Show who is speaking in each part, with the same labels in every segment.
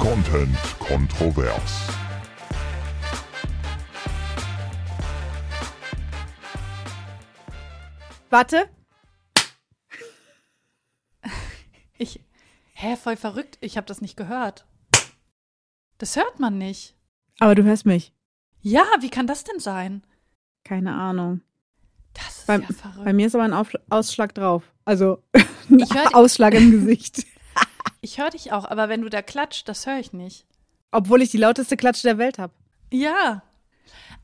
Speaker 1: Content kontrovers.
Speaker 2: Warte.
Speaker 3: Ich. Hä, voll verrückt. Ich habe das nicht gehört. Das hört man nicht.
Speaker 2: Aber du hörst mich.
Speaker 3: Ja, wie kann das denn sein?
Speaker 2: Keine Ahnung.
Speaker 3: Das ist
Speaker 2: Bei,
Speaker 3: ja verrückt.
Speaker 2: bei mir ist aber ein Aufschl Ausschlag drauf. Also
Speaker 3: Ich hör-
Speaker 2: Ausschlag im Gesicht.
Speaker 3: Ich höre dich auch, aber wenn du da klatscht, das höre ich nicht.
Speaker 2: Obwohl ich die lauteste Klatsche der Welt habe.
Speaker 3: Ja.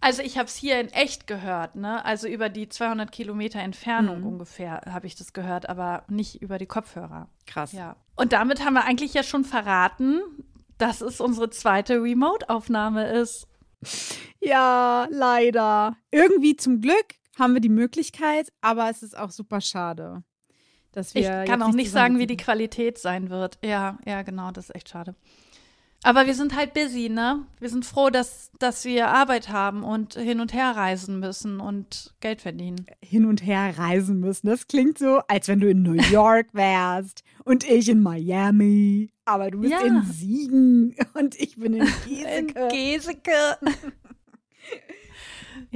Speaker 3: Also ich habe es hier in echt gehört, ne? Also über die 200 Kilometer Entfernung
Speaker 2: Mhm.
Speaker 3: ungefähr habe ich das gehört, aber nicht über die Kopfhörer.
Speaker 2: Krass.
Speaker 3: Ja. Und damit haben wir eigentlich ja schon verraten, dass es unsere zweite Remote-Aufnahme ist.
Speaker 2: Ja, leider. Irgendwie zum Glück haben wir die Möglichkeit, aber es ist auch super schade. Dass wir
Speaker 3: Ich kann auch nicht sagen, wie die. Qualität sein wird. Ja, ja, genau, das ist echt schade. Aber wir sind halt busy, ne? Wir sind froh, dass, dass wir Arbeit haben und hin und her reisen müssen und Geld verdienen.
Speaker 2: hin und her reisen müssen. Das klingt so, als wenn du in New York wärst und ich in Miami. Aber du bist
Speaker 3: Ja.
Speaker 2: in Siegen und ich bin in
Speaker 3: In
Speaker 2: Geseke.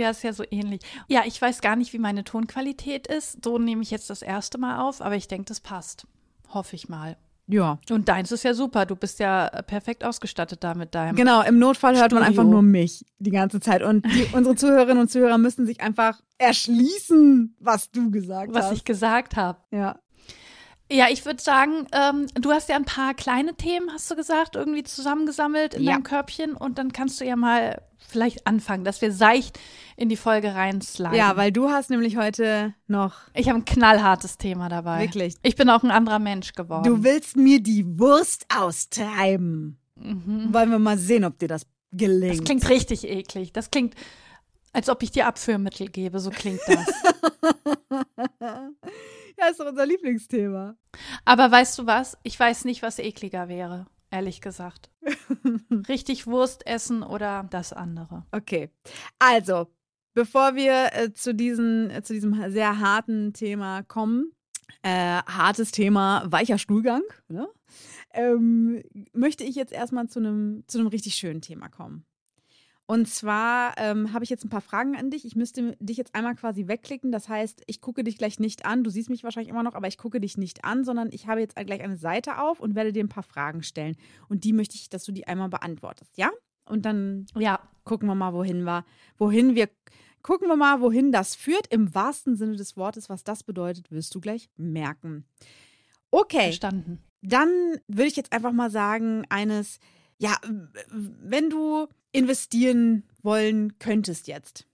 Speaker 3: Ja, ist ja so ähnlich. Ja, ich weiß gar nicht, wie meine Tonqualität ist. So nehme ich jetzt das erste Mal auf, aber ich denke, das passt. Hoffe ich mal.
Speaker 2: Ja.
Speaker 3: Und deins ist ja super. Du bist ja perfekt ausgestattet da mit deinem.
Speaker 2: Genau, im Notfall hört man
Speaker 3: Studio.
Speaker 2: einfach nur mich die ganze Zeit. Und die, unsere Zuhörerinnen und Zuhörer müssen sich einfach erschließen, was du gesagt
Speaker 3: was
Speaker 2: hast.
Speaker 3: ich gesagt habe.
Speaker 2: ja.
Speaker 3: Ja, ich würde sagen, ähm, du hast ja ein paar kleine Themen, hast du gesagt, irgendwie zusammengesammelt in
Speaker 2: Ja.
Speaker 3: deinem Körbchen und dann kannst du ja mal vielleicht anfangen, dass wir seicht in die Folge reinsliden.
Speaker 2: ja, weil du hast nämlich heute noch,
Speaker 3: ich habe ein knallhartes Thema dabei.
Speaker 2: Wirklich?
Speaker 3: Ich bin auch ein anderer Mensch geworden.
Speaker 2: du willst mir die Wurst austreiben. Wollen wir mal sehen, ob dir das gelingt.
Speaker 3: Mhm. das klingt richtig eklig. Das klingt, als ob ich dir Abführmittel gebe. So klingt das.
Speaker 2: ja, ist doch unser Lieblingsthema.
Speaker 3: Aber weißt du was? Ich weiß nicht, was ekliger wäre, ehrlich gesagt. Richtig Wurst essen oder das andere.
Speaker 2: Okay, also bevor wir äh, zu, diesen, äh, zu diesem sehr harten Thema kommen, äh, hartes Thema, weicher Stuhlgang, ne? ähm, möchte ich jetzt erstmal zu einem zu einem richtig schönen Thema kommen. Und zwar ähm, habe ich jetzt ein paar Fragen an dich. Ich müsste dich jetzt einmal quasi wegklicken. Das heißt, ich gucke dich gleich nicht an. Du siehst mich wahrscheinlich immer noch, aber ich gucke dich nicht an, sondern ich habe jetzt gleich eine Seite auf und werde dir ein paar Fragen stellen. Und die möchte ich, dass du die einmal beantwortest, ja? Und dann
Speaker 3: Ja,
Speaker 2: gucken wir mal, wohin wir, wohin wir, gucken wir mal, wohin das führt. Im wahrsten Sinne des Wortes, was das bedeutet, wirst du gleich merken. Okay,
Speaker 3: verstanden.
Speaker 2: dann würde ich jetzt einfach mal sagen, eines, ja, wenn du investieren wollen könntest jetzt,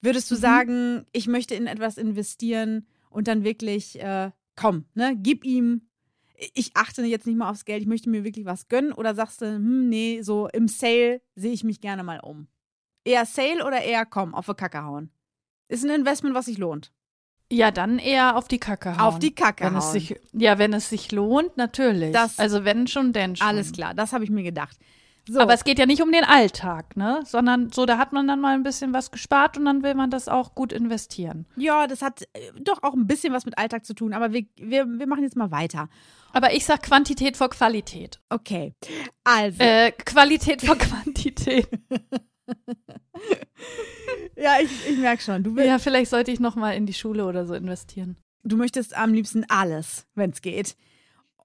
Speaker 2: würdest du
Speaker 3: Mhm.
Speaker 2: sagen, ich möchte in etwas investieren und dann wirklich, äh, komm, ne, gib ihm, ich achte jetzt nicht mal aufs Geld, ich möchte mir wirklich was gönnen oder sagst du, hm, nee, so im Sale sehe ich mich gerne mal um. Eher Sale oder eher komm, auf die Kacke hauen? Ist ein Investment, was sich lohnt.
Speaker 3: Ja, dann eher auf die Kacke hauen.
Speaker 2: Auf die Kacke
Speaker 3: wenn es
Speaker 2: hauen.
Speaker 3: sich, Ja, wenn es sich lohnt, natürlich.
Speaker 2: Das-
Speaker 3: also wenn schon, denn schon.
Speaker 2: Alles klar, das habe ich mir gedacht. So.
Speaker 3: Aber es geht ja nicht um den Alltag, ne? Sondern so, da hat man dann mal ein bisschen was gespart und dann will man das auch gut investieren.
Speaker 2: Ja, das hat äh, doch auch ein bisschen was mit Alltag zu tun, aber wir, wir, wir machen jetzt mal weiter.
Speaker 3: Aber ich sag Quantität vor Qualität.
Speaker 2: Okay. Also,
Speaker 3: Äh, Qualität vor Quantität.
Speaker 2: ja, ich, ich merke schon, du,
Speaker 3: ja, vielleicht sollte ich noch mal in die Schule oder so investieren.
Speaker 2: du möchtest am liebsten alles, wenn es geht.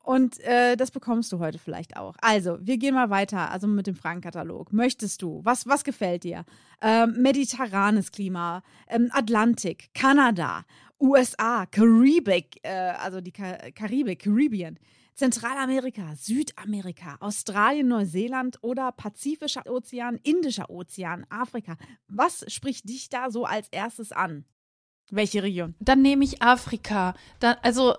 Speaker 2: Und äh, das bekommst du heute vielleicht auch. Also, wir gehen mal weiter, also mit dem Fragenkatalog. Möchtest du? Was, was gefällt dir? Ähm, mediterranes Klima, ähm, Atlantik, Kanada, USA, Karibik, äh, also die Ka Karibik, Caribbean, Zentralamerika, Südamerika, Australien, Neuseeland oder Pazifischer Ozean, Indischer Ozean, Afrika. Was spricht dich da so als erstes an? Welche Region?
Speaker 3: Dann nehme ich Afrika. Dann, also,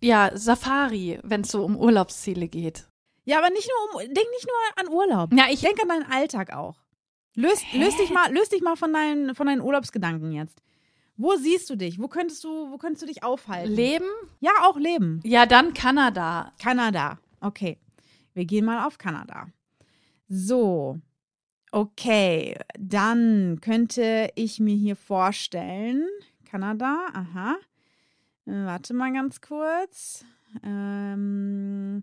Speaker 3: ja, Safari, wenn es so um Urlaubsziele geht.
Speaker 2: Ja, aber nicht nur um, denk nicht nur an Urlaub.
Speaker 3: Ja, ich,
Speaker 2: Denk an deinen Alltag auch. Löst, löst dich mal, löst dich mal von deinen, von deinen Urlaubsgedanken jetzt. Wo siehst du dich? Wo könntest du, wo könntest du dich aufhalten?
Speaker 3: Leben?
Speaker 2: ja, auch leben.
Speaker 3: Ja, dann Kanada.
Speaker 2: Kanada. Okay. Wir gehen mal auf Kanada. So. Okay. Dann könnte ich mir hier vorstellen. Kanada, aha. Äh, Warte mal ganz kurz. Ähm,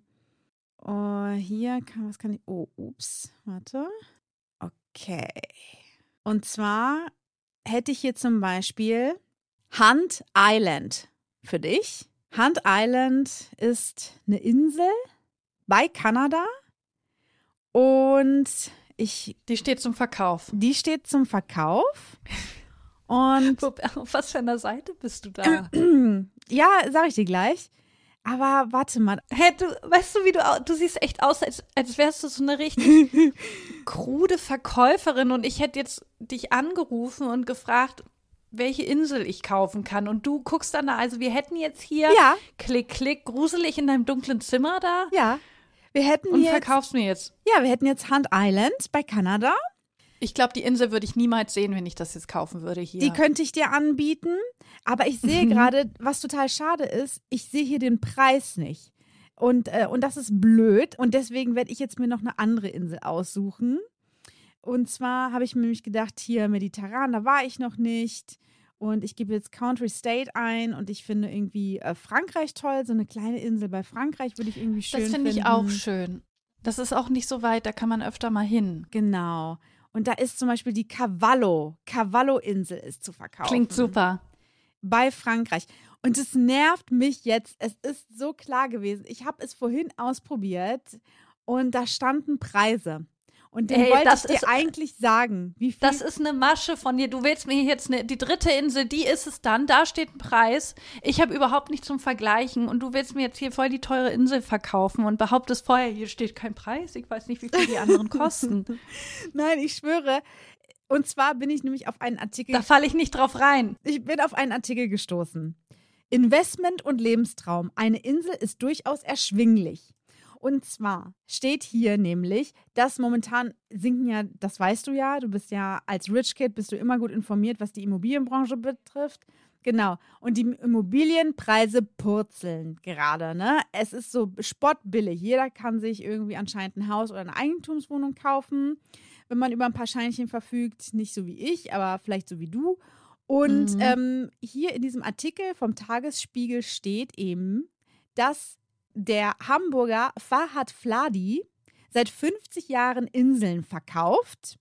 Speaker 2: Oh, hier kann, was kann ich. Oh, ups, warte. Okay. Und zwar hätte ich hier zum Beispiel Hunt Island für dich. Hunt Island ist eine Insel bei Kanada und ich,
Speaker 3: Die steht zum Verkauf.
Speaker 2: die steht zum Verkauf. Und
Speaker 3: Auf was für einer Seite bist du da?
Speaker 2: ja, sag ich dir gleich. Aber warte mal,
Speaker 3: Hä, du, weißt du, wie du, du siehst echt aus, als, als wärst du so eine richtig krude Verkäuferin und ich hätte jetzt dich angerufen und gefragt, welche Insel ich kaufen kann. Und du guckst dann da, also wir hätten jetzt hier
Speaker 2: Ja.
Speaker 3: klick, klick, gruselig in deinem dunklen Zimmer da
Speaker 2: ja, wir hätten
Speaker 3: und
Speaker 2: jetzt,
Speaker 3: verkaufst mir jetzt.
Speaker 2: ja, wir hätten jetzt Hunt Island bei Kanada.
Speaker 3: Ich glaube, die Insel würde ich niemals sehen, wenn ich das jetzt kaufen würde hier.
Speaker 2: Die könnte ich dir anbieten. Aber ich sehe
Speaker 3: Mhm.
Speaker 2: gerade, was total schade ist, ich sehe hier den Preis nicht. Und, äh, und das ist blöd. Und deswegen werde ich jetzt mir noch eine andere Insel aussuchen. Und zwar habe ich mir nämlich gedacht, hier Mediterran, da war ich noch nicht. Und ich gebe jetzt Country State ein und ich finde irgendwie äh, Frankreich toll. So eine kleine Insel bei Frankreich würde ich irgendwie schön
Speaker 3: das
Speaker 2: finden.
Speaker 3: finde ich auch schön. Das ist auch nicht so weit, da kann man öfter mal hin.
Speaker 2: Genau. Und da ist zum Beispiel die Cavallo. Cavallo-Insel ist zu verkaufen.
Speaker 3: Klingt super.
Speaker 2: bei Frankreich. Und es nervt mich jetzt. Es ist so klar gewesen. Ich habe es vorhin ausprobiert und da standen Preise. Und den
Speaker 3: Ey,
Speaker 2: wollte
Speaker 3: das
Speaker 2: ich dir
Speaker 3: ist-
Speaker 2: eigentlich sagen. Wie viel?
Speaker 3: Das ist eine Masche von dir. Du willst mir jetzt eine, die dritte Insel, die ist es dann. Da steht ein Preis. Ich habe überhaupt nichts zum Vergleichen und du willst mir jetzt hier voll die teure Insel verkaufen und behauptest vorher, hier steht kein Preis. Ich weiß nicht, wie viel die anderen kosten.
Speaker 2: Nein, ich schwöre. Und zwar bin ich nämlich auf einen Artikel.
Speaker 3: Da falle ich nicht drauf rein.
Speaker 2: Ich bin auf einen Artikel gestoßen. Investment und Lebenstraum. Eine Insel ist durchaus erschwinglich. Und zwar steht hier nämlich, dass momentan sinken ja, das weißt du ja, du bist ja als Rich Kid, bist du immer gut informiert, was die Immobilienbranche betrifft. Genau. Und die Immobilienpreise purzeln gerade, ne? Es ist so spottbillig. Jeder kann sich irgendwie anscheinend ein Haus oder eine Eigentumswohnung kaufen, wenn man über ein paar Scheinchen verfügt. Nicht so wie ich, aber vielleicht so wie du. Und
Speaker 3: Mhm.
Speaker 2: ähm, hier in diesem Artikel vom Tagesspiegel steht eben, dass der Hamburger Fahad Fladi seit 50 Jahren Inseln verkauft.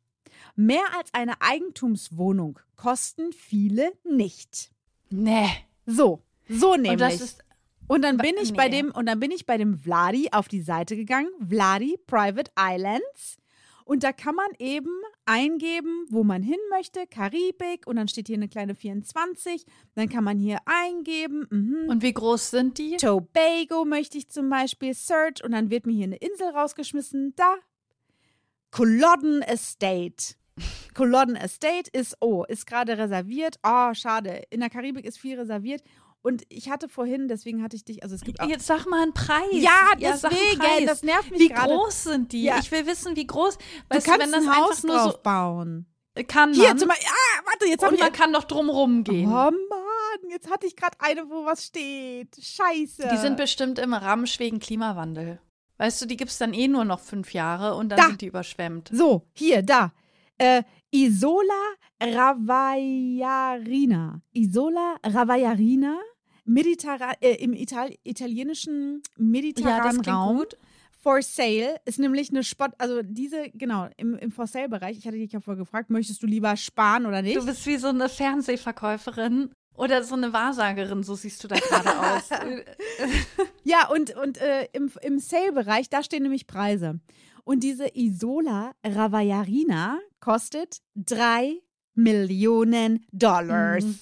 Speaker 2: Mehr als eine Eigentumswohnung kosten viele nicht.
Speaker 3: Nee.
Speaker 2: So, so nämlich.
Speaker 3: Und das ist
Speaker 2: Und dann bin ich bei
Speaker 3: nee.
Speaker 2: dem und dann bin ich bei dem Vladi auf die Seite gegangen, Vladi Private Islands. Und da kann man eben eingeben, wo man hin möchte, Karibik und dann steht hier eine kleine 24. Dann kann man hier eingeben, mhm.
Speaker 3: Und wie groß sind die?
Speaker 2: Tobago möchte ich zum Beispiel, Search und dann wird mir hier eine Insel rausgeschmissen. Da. Culloden Estate. Culloden Estate ist, oh, ist gerade reserviert. Oh, schade. In der Karibik ist viel reserviert. Und ich hatte vorhin, deswegen hatte ich dich, also es gibt auch.
Speaker 3: Jetzt sag mal einen Preis.
Speaker 2: Ja, deswegen,
Speaker 3: Preis.
Speaker 2: das nervt mich
Speaker 3: Wie
Speaker 2: gerade.
Speaker 3: groß sind die?
Speaker 2: Ja.
Speaker 3: Ich will wissen, wie groß.
Speaker 2: Du
Speaker 3: Weißt
Speaker 2: kannst
Speaker 3: wenn das
Speaker 2: ein Haus
Speaker 3: nur so
Speaker 2: bauen.
Speaker 3: kann
Speaker 2: Hier
Speaker 3: man.
Speaker 2: zum Beispiel, ah, warte, jetzt habe
Speaker 3: und
Speaker 2: ich.
Speaker 3: man kann doch drumrum gehen.
Speaker 2: oh Mann, jetzt hatte ich gerade eine, wo was steht. Scheiße.
Speaker 3: Die sind bestimmt im Ramsch wegen Klimawandel. Weißt du, die gibt es dann eh nur noch fünf Jahre und dann
Speaker 2: Da.
Speaker 3: sind die überschwemmt.
Speaker 2: So, hier, da. Äh, Isola Ravaiarina. Isola Ravaiarina. Mediterran äh, im Ital italienischen mediterranen Raum. For Sale ist nämlich eine Spott, also diese, genau, im, im For Sale-Bereich, ich hatte dich ja vorher gefragt, möchtest du lieber sparen oder nicht?
Speaker 3: Du bist wie so eine Fernsehverkäuferin oder so eine Wahrsagerin, so siehst du da gerade aus.
Speaker 2: Ja, und, und äh, im, im Sale-Bereich, da stehen nämlich Preise. Und diese Isola Ravaiarina kostet 3 Millionen Dollars.
Speaker 3: Mhm.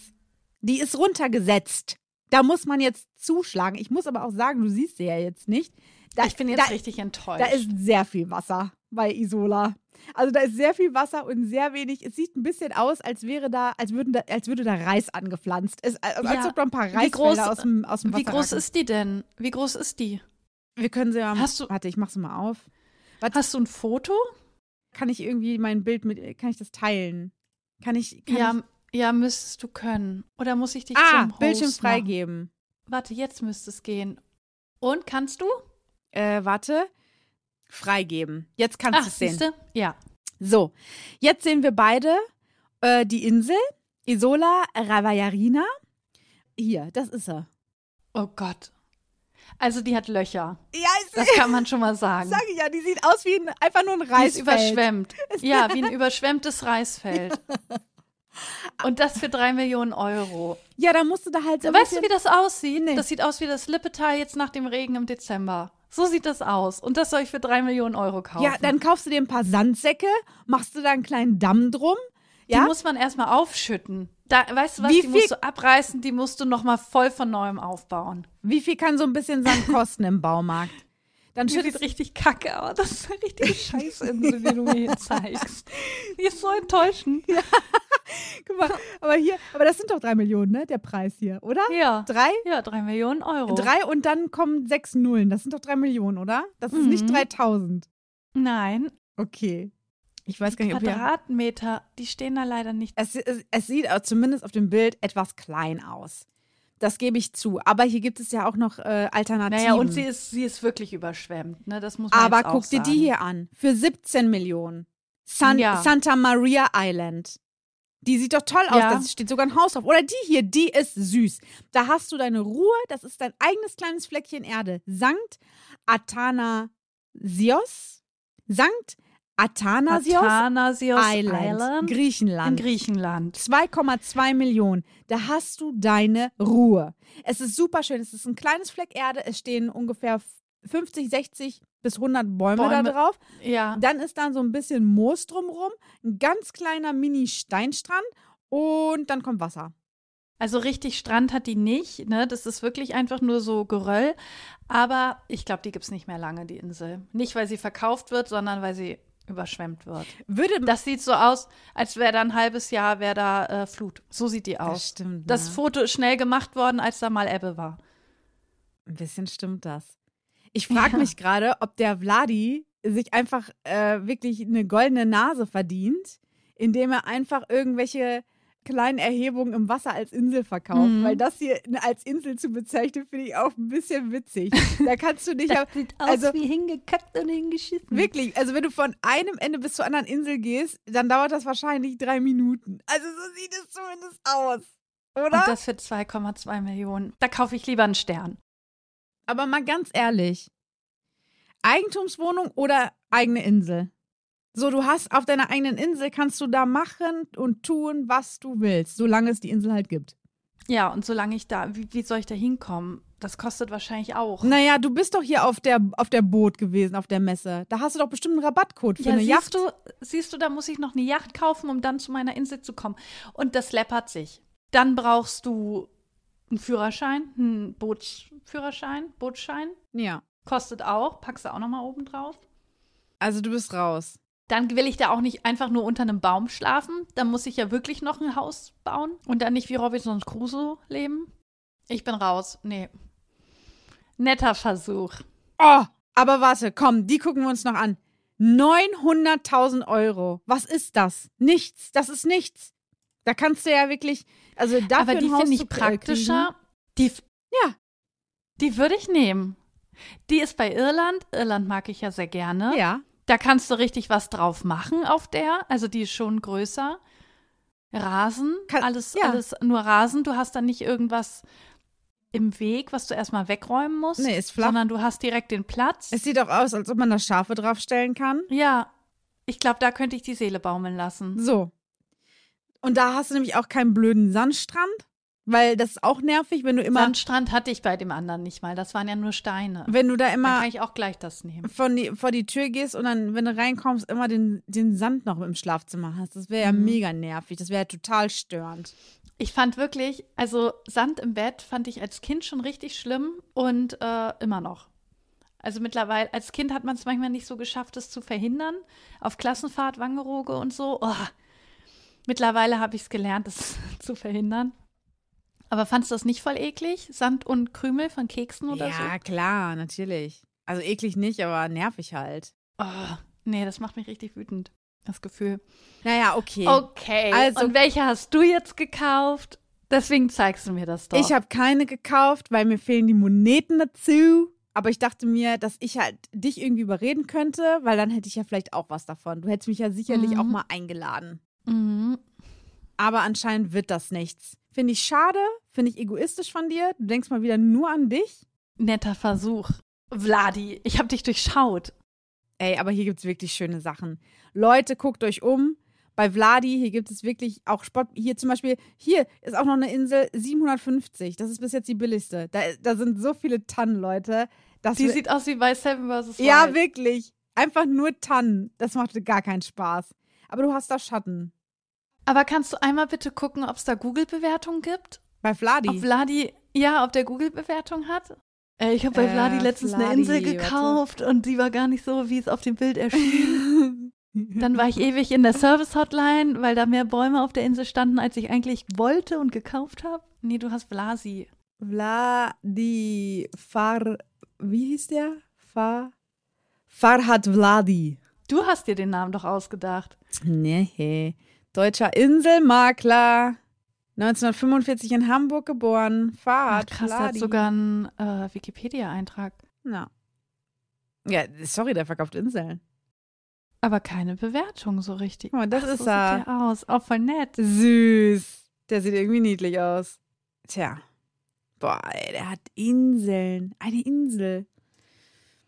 Speaker 2: Die ist runtergesetzt. Da muss man jetzt zuschlagen. Ich muss aber auch sagen, du siehst sie ja jetzt nicht. Da,
Speaker 3: ich bin jetzt
Speaker 2: da,
Speaker 3: richtig enttäuscht.
Speaker 2: Da ist sehr viel Wasser bei Isola. Also da ist sehr viel Wasser und sehr wenig. Es sieht ein bisschen aus, als wäre da, als würden da, als würde da Reis angepflanzt. Es, als
Speaker 3: Ja.
Speaker 2: ob da ein paar
Speaker 3: groß-
Speaker 2: Reisfelder aus dem, aus dem Wasser
Speaker 3: wie groß ist die denn? Wie groß ist die?
Speaker 2: Wir können sie ja.
Speaker 3: Hast du-
Speaker 2: warte, ich mach sie mal auf.
Speaker 3: Hast du ein Foto?
Speaker 2: Kann ich irgendwie mein Bild mit, kann ich das teilen? Kann ich, kann
Speaker 3: Ja,
Speaker 2: ich
Speaker 3: ja, müsstest du können. Oder muss ich dich
Speaker 2: ah,
Speaker 3: zum Host
Speaker 2: Bildschirm freigeben.
Speaker 3: Warte, jetzt müsste es gehen. Und kannst du?
Speaker 2: Äh, warte. Freigeben. Jetzt kannst du es sehen.
Speaker 3: siehste? Ja.
Speaker 2: So, jetzt sehen wir beide äh, die Insel. Isola Ravaiarina. Hier, das ist er.
Speaker 3: Oh Gott. Also die hat Löcher.
Speaker 2: Ja,
Speaker 3: Das kann man schon mal sagen.
Speaker 2: sage ich ja, die sieht aus wie ein, einfach nur ein
Speaker 3: Die ist
Speaker 2: Reisfeld.
Speaker 3: überschwemmt. Ja, wie ein überschwemmtes Reisfeld. Und das für drei Millionen Euro.
Speaker 2: Ja, da musst du da halt so
Speaker 3: Weißt du, wie das aussieht?
Speaker 2: Nee.
Speaker 3: Das sieht aus wie das Lippetal jetzt nach dem Regen im Dezember. So sieht das aus. Und das soll ich für drei Millionen Euro kaufen.
Speaker 2: Ja, dann kaufst du dir ein paar Sandsäcke, machst du da einen kleinen Damm drum.
Speaker 3: Die
Speaker 2: Ja,
Speaker 3: muss man erstmal aufschütten. Da, weißt du was,
Speaker 2: Wie
Speaker 3: die
Speaker 2: viel-
Speaker 3: musst du abreißen, die musst du nochmal voll von neuem aufbauen.
Speaker 2: wie viel kann so ein bisschen Sand kosten im Baumarkt? Dann
Speaker 3: Die sieht richtig kacke aus. Das ist eine richtige Scheißinsel, die du mir hier zeigst. Die ist so enttäuschend.
Speaker 2: Guck mal, aber hier, aber das sind doch drei Millionen, ne? Der Preis hier, oder?
Speaker 3: Ja.
Speaker 2: Drei?
Speaker 3: Ja, drei Millionen Euro.
Speaker 2: Drei und dann kommen sechs Nullen. Das sind doch drei Millionen, oder? Das ist
Speaker 3: Mhm.
Speaker 2: nicht 3000.
Speaker 3: Nein,
Speaker 2: Okay. Ich weiß gar nicht, ob.
Speaker 3: Quadratmeter, die stehen da leider nicht.
Speaker 2: Es, es, es sieht zumindest auf dem Bild etwas klein aus. Das gebe ich zu. Aber hier gibt es ja auch noch äh, Alternativen.
Speaker 3: Naja, und sie ist, sie ist wirklich überschwemmt, ne? Das muss man
Speaker 2: Aber guck dir die hier an. Für 17 Millionen. San
Speaker 3: Ja.
Speaker 2: Santa Maria Island. Die sieht doch toll aus.
Speaker 3: Ja.
Speaker 2: Da steht sogar ein Haus drauf. Oder die hier, die ist süß. Da hast du deine Ruhe. Das ist dein eigenes kleines Fleckchen Erde. Sankt Athanasios. Sankt Athanasios
Speaker 3: Athanasios
Speaker 2: Island.
Speaker 3: Island
Speaker 2: Griechenland.
Speaker 3: in Griechenland.
Speaker 2: 2,2 Millionen. Da hast du deine Ruhe. Es ist super schön. Es ist ein kleines Fleck Erde. Es stehen ungefähr 50, 60 bis 100 Bäume, da
Speaker 3: Bäume.
Speaker 2: drauf.
Speaker 3: Ja.
Speaker 2: Dann ist da so ein bisschen Moos drumrum, ein ganz kleiner Mini-Steinstrand und dann kommt Wasser.
Speaker 3: Also richtig Strand hat die nicht, ne? Das ist wirklich einfach nur so Geröll. Aber ich glaube, die gibt es nicht mehr lange, die Insel. Nicht, weil sie verkauft wird, sondern weil sie überschwemmt wird.
Speaker 2: Würde
Speaker 3: Das sieht so aus, als wäre da ein halbes Jahr wäre da äh, Flut. So sieht die aus.
Speaker 2: Das stimmt.
Speaker 3: Das
Speaker 2: ne?
Speaker 3: Foto ist schnell gemacht worden, als da mal Ebbe war.
Speaker 2: Ein bisschen stimmt das. Ich frage
Speaker 3: Ja.
Speaker 2: mich gerade, ob der Vladi sich einfach äh, wirklich eine goldene Nase verdient, indem er einfach irgendwelche kleinen Erhebungen im Wasser als Insel verkauft.
Speaker 3: Mhm.
Speaker 2: Weil das hier als Insel zu bezeichnen, finde ich auch ein bisschen witzig. Da kannst du nicht.
Speaker 3: Das sieht aus
Speaker 2: also-
Speaker 3: wie hingekackt und hingeschissen.
Speaker 2: Wirklich, also wenn du von einem Ende bis zur anderen Insel gehst, dann dauert das wahrscheinlich drei Minuten. Also so sieht es zumindest aus. Oder?
Speaker 3: Und das für 2,2 Millionen. Da kaufe ich lieber einen Stern.
Speaker 2: Aber mal ganz ehrlich, Eigentumswohnung oder eigene Insel? So, du hast auf deiner eigenen Insel, kannst du da machen und tun, was du willst, solange es die Insel halt gibt.
Speaker 3: Ja, und solange ich da, wie, wie soll ich da hinkommen? Das kostet wahrscheinlich auch.
Speaker 2: Naja, du bist doch hier auf der, auf der Boot gewesen, auf der Messe. Da hast du doch bestimmt einen Rabattcode für
Speaker 3: ja,
Speaker 2: eine
Speaker 3: siehst
Speaker 2: Yacht.
Speaker 3: du, siehst du, da muss ich noch eine Yacht kaufen, um dann zu meiner Insel zu kommen. Und das läppert sich. Dann brauchst du einen Führerschein, einen Bootsführerschein, Bootsschein.
Speaker 2: Ja.
Speaker 3: Kostet auch, packst du auch nochmal oben drauf.
Speaker 2: Also du bist raus.
Speaker 3: Dann will ich da auch nicht einfach nur unter einem Baum schlafen. Dann muss ich ja wirklich noch ein Haus bauen und dann nicht wie Robinson Crusoe leben. Ich bin raus. Nee. Netter Versuch.
Speaker 2: Oh, aber warte, komm, die gucken wir uns noch an. 900.000 Euro. Was ist das? Nichts. Das ist nichts. Da kannst du ja wirklich, also dafür
Speaker 3: Aber die finde ich praktischer. Die,
Speaker 2: Ja.
Speaker 3: Die würde ich nehmen. Die ist bei Irland. Irland mag ich ja sehr gerne.
Speaker 2: Ja.
Speaker 3: Da kannst du richtig was drauf machen auf der. Also die ist schon größer. Rasen,
Speaker 2: Kann-
Speaker 3: alles,
Speaker 2: ja.
Speaker 3: alles nur Rasen. Du hast dann nicht irgendwas im Weg, was du erstmal wegräumen musst.
Speaker 2: Nee, ist flach.
Speaker 3: Sondern du hast direkt den Platz.
Speaker 2: Es sieht auch aus, als ob man da Schafe draufstellen kann.
Speaker 3: ja, ich glaube, da könnte ich die Seele baumeln lassen.
Speaker 2: So. Und da hast du nämlich auch keinen blöden Sandstrand, weil das ist auch nervig, wenn du immer,
Speaker 3: Sandstrand hatte ich bei dem anderen nicht mal. Das waren ja nur Steine.
Speaker 2: wenn du da
Speaker 3: Dann
Speaker 2: immer
Speaker 3: kann ich auch gleich das nehmen.
Speaker 2: von die, vor die Tür gehst und dann, wenn du reinkommst, immer den, den Sand noch im Schlafzimmer hast. Das wäre ja
Speaker 3: Mhm.
Speaker 2: mega nervig. Das wäre ja total störend.
Speaker 3: Ich fand wirklich, also Sand im Bett fand ich als Kind schon richtig schlimm und äh, immer noch. Also mittlerweile, als Kind hat man es manchmal nicht so geschafft, es zu verhindern. Auf Klassenfahrt, Wangerooge und so. Oh. Mittlerweile habe ich es gelernt, es zu verhindern. Aber fandst du das nicht voll eklig? Sand und Krümel von Keksen oder
Speaker 2: ja, klar, natürlich. Also eklig nicht, aber nervig halt.
Speaker 3: so? Oh, nee, das macht mich richtig wütend, das Gefühl.
Speaker 2: Naja, okay.
Speaker 3: Okay,
Speaker 2: Also-
Speaker 3: und welche hast du jetzt gekauft? Deswegen zeigst du mir das doch.
Speaker 2: Ich habe keine gekauft, weil mir fehlen die Moneten dazu. Aber ich dachte mir, dass ich halt dich irgendwie überreden könnte, weil dann hätte ich ja vielleicht auch was davon. Du hättest mich ja sicherlich
Speaker 3: Mhm.
Speaker 2: auch mal eingeladen.
Speaker 3: Mhm.
Speaker 2: Aber anscheinend wird das nichts. Finde ich schade, finde ich egoistisch von dir. Du denkst mal wieder nur an dich.
Speaker 3: Netter Versuch. Vladi, ich habe dich durchschaut.
Speaker 2: Ey, aber hier gibt es wirklich schöne Sachen. Leute, guckt euch um. Bei Vladi, hier gibt es wirklich auch Sport. Hier zum Beispiel, hier ist auch noch eine Insel 750. Das ist bis jetzt die billigste. Da, da sind so viele Tannen, Leute.
Speaker 3: Die sieht aus wie bei Seven vs.
Speaker 2: ja, wirklich. Einfach nur Tannen. Das macht gar keinen Spaß. Aber du hast da Schatten.
Speaker 3: Aber kannst du einmal bitte gucken, ob es da Google-Bewertungen gibt?
Speaker 2: Bei Vladi.
Speaker 3: Ob Vladi, ja, ob der Google-Bewertung hat? Äh, ich habe bei
Speaker 2: Äh,
Speaker 3: Vladi letztens eine
Speaker 2: Vladi,
Speaker 3: Insel
Speaker 2: warte.
Speaker 3: gekauft und die war gar nicht so, wie es auf dem Bild erschien. Dann war ich ewig in der Service-Hotline, weil da mehr Bäume auf der Insel standen, als ich eigentlich wollte und gekauft habe. Nee, du hast Vlasi.
Speaker 2: Vladi. Far. Wie hieß der? Far. Farhad Vladi.
Speaker 3: Du hast dir den Namen doch ausgedacht.
Speaker 2: Nee. Deutscher Inselmakler. 1945 in Hamburg geboren.
Speaker 3: Ach,
Speaker 2: Farhad
Speaker 3: krass, der hat sogar einen äh, Wikipedia-Eintrag.
Speaker 2: Ja. Ja, sorry, der verkauft Inseln.
Speaker 3: Aber keine Bewertung so richtig.
Speaker 2: Guck mal, das
Speaker 3: Ach,
Speaker 2: ist
Speaker 3: so
Speaker 2: er.
Speaker 3: Sieht der aus. Auch voll nett.
Speaker 2: Süß. Der sieht irgendwie niedlich aus. Tja. Boah, ey, der hat Inseln. Eine Insel.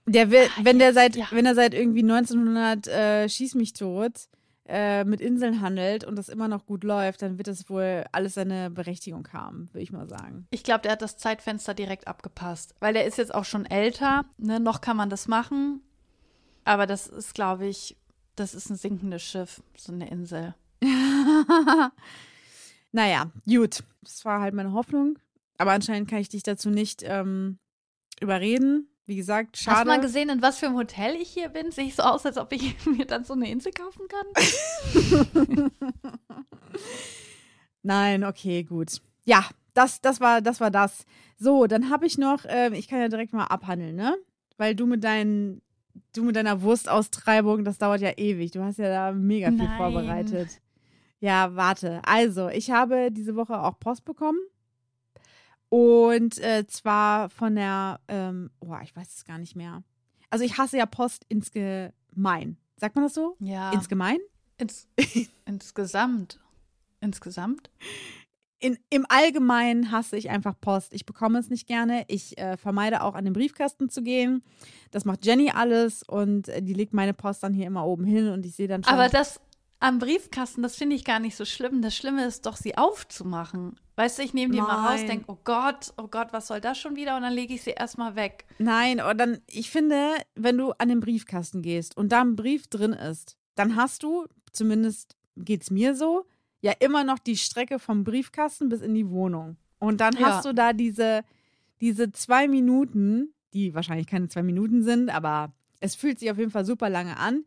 Speaker 2: Der will,
Speaker 3: Ah,
Speaker 2: wenn der seit,
Speaker 3: ja.
Speaker 2: wenn er seit irgendwie 1900 äh, schieß mich tot äh, mit Inseln handelt und das immer noch gut läuft, dann wird das wohl alles seine Berechtigung haben, würde ich mal sagen.
Speaker 3: Ich glaube, der hat das Zeitfenster direkt abgepasst. Weil der ist jetzt auch schon älter. Ne? Noch kann man das machen. Aber das ist, glaube ich, das ist ein sinkendes Schiff, so eine Insel.
Speaker 2: naja, gut. Das war halt meine Hoffnung. Aber anscheinend kann ich dich dazu nicht ähm, überreden. Wie gesagt,
Speaker 3: Hast du
Speaker 2: schade.
Speaker 3: mal gesehen, in was für einem Hotel ich hier bin? Sehe ich so aus, als ob ich mir dann so eine Insel kaufen kann?
Speaker 2: Nein, okay, gut. Ja, das, das war, das war das. So, dann habe ich noch, ähm, ich kann ja direkt mal abhandeln, ne? Weil du mit deinen, du mit deiner Wurstaustreibung, das dauert ja ewig. Du hast ja da mega viel
Speaker 3: Nein.
Speaker 2: vorbereitet. Ja, warte. Also, ich habe diese Woche auch Post bekommen. Und äh, zwar von der, ähm, oh, ich weiß es gar nicht mehr. Also, ich hasse ja Post insgemein. Sagt man das so?
Speaker 3: Ja.
Speaker 2: Insgemein?
Speaker 3: Ins, insgesamt. Insgesamt?
Speaker 2: in, im Allgemeinen hasse ich einfach Post. Ich bekomme es nicht gerne. Ich äh, vermeide auch an den Briefkasten zu gehen. Das macht Jenny alles und äh, die legt meine Post dann hier immer oben hin und ich sehe dann schon.
Speaker 3: Aber das am Briefkasten, das finde ich gar nicht so schlimm. Das Schlimme ist doch, sie aufzumachen. Weißt du, ich nehme die mal raus,
Speaker 2: Nein.
Speaker 3: denke, oh Gott, oh Gott, was soll das schon wieder? Und dann lege ich sie erstmal weg.
Speaker 2: Nein, oder dann, ich finde, wenn du an den Briefkasten gehst und da ein Brief drin ist, dann hast du, zumindest geht es mir so, ja immer noch die Strecke vom Briefkasten bis in die Wohnung. Und dann
Speaker 3: Ja.
Speaker 2: hast du da diese, diese zwei Minuten, die wahrscheinlich keine zwei Minuten sind, aber es fühlt sich auf jeden Fall super lange an,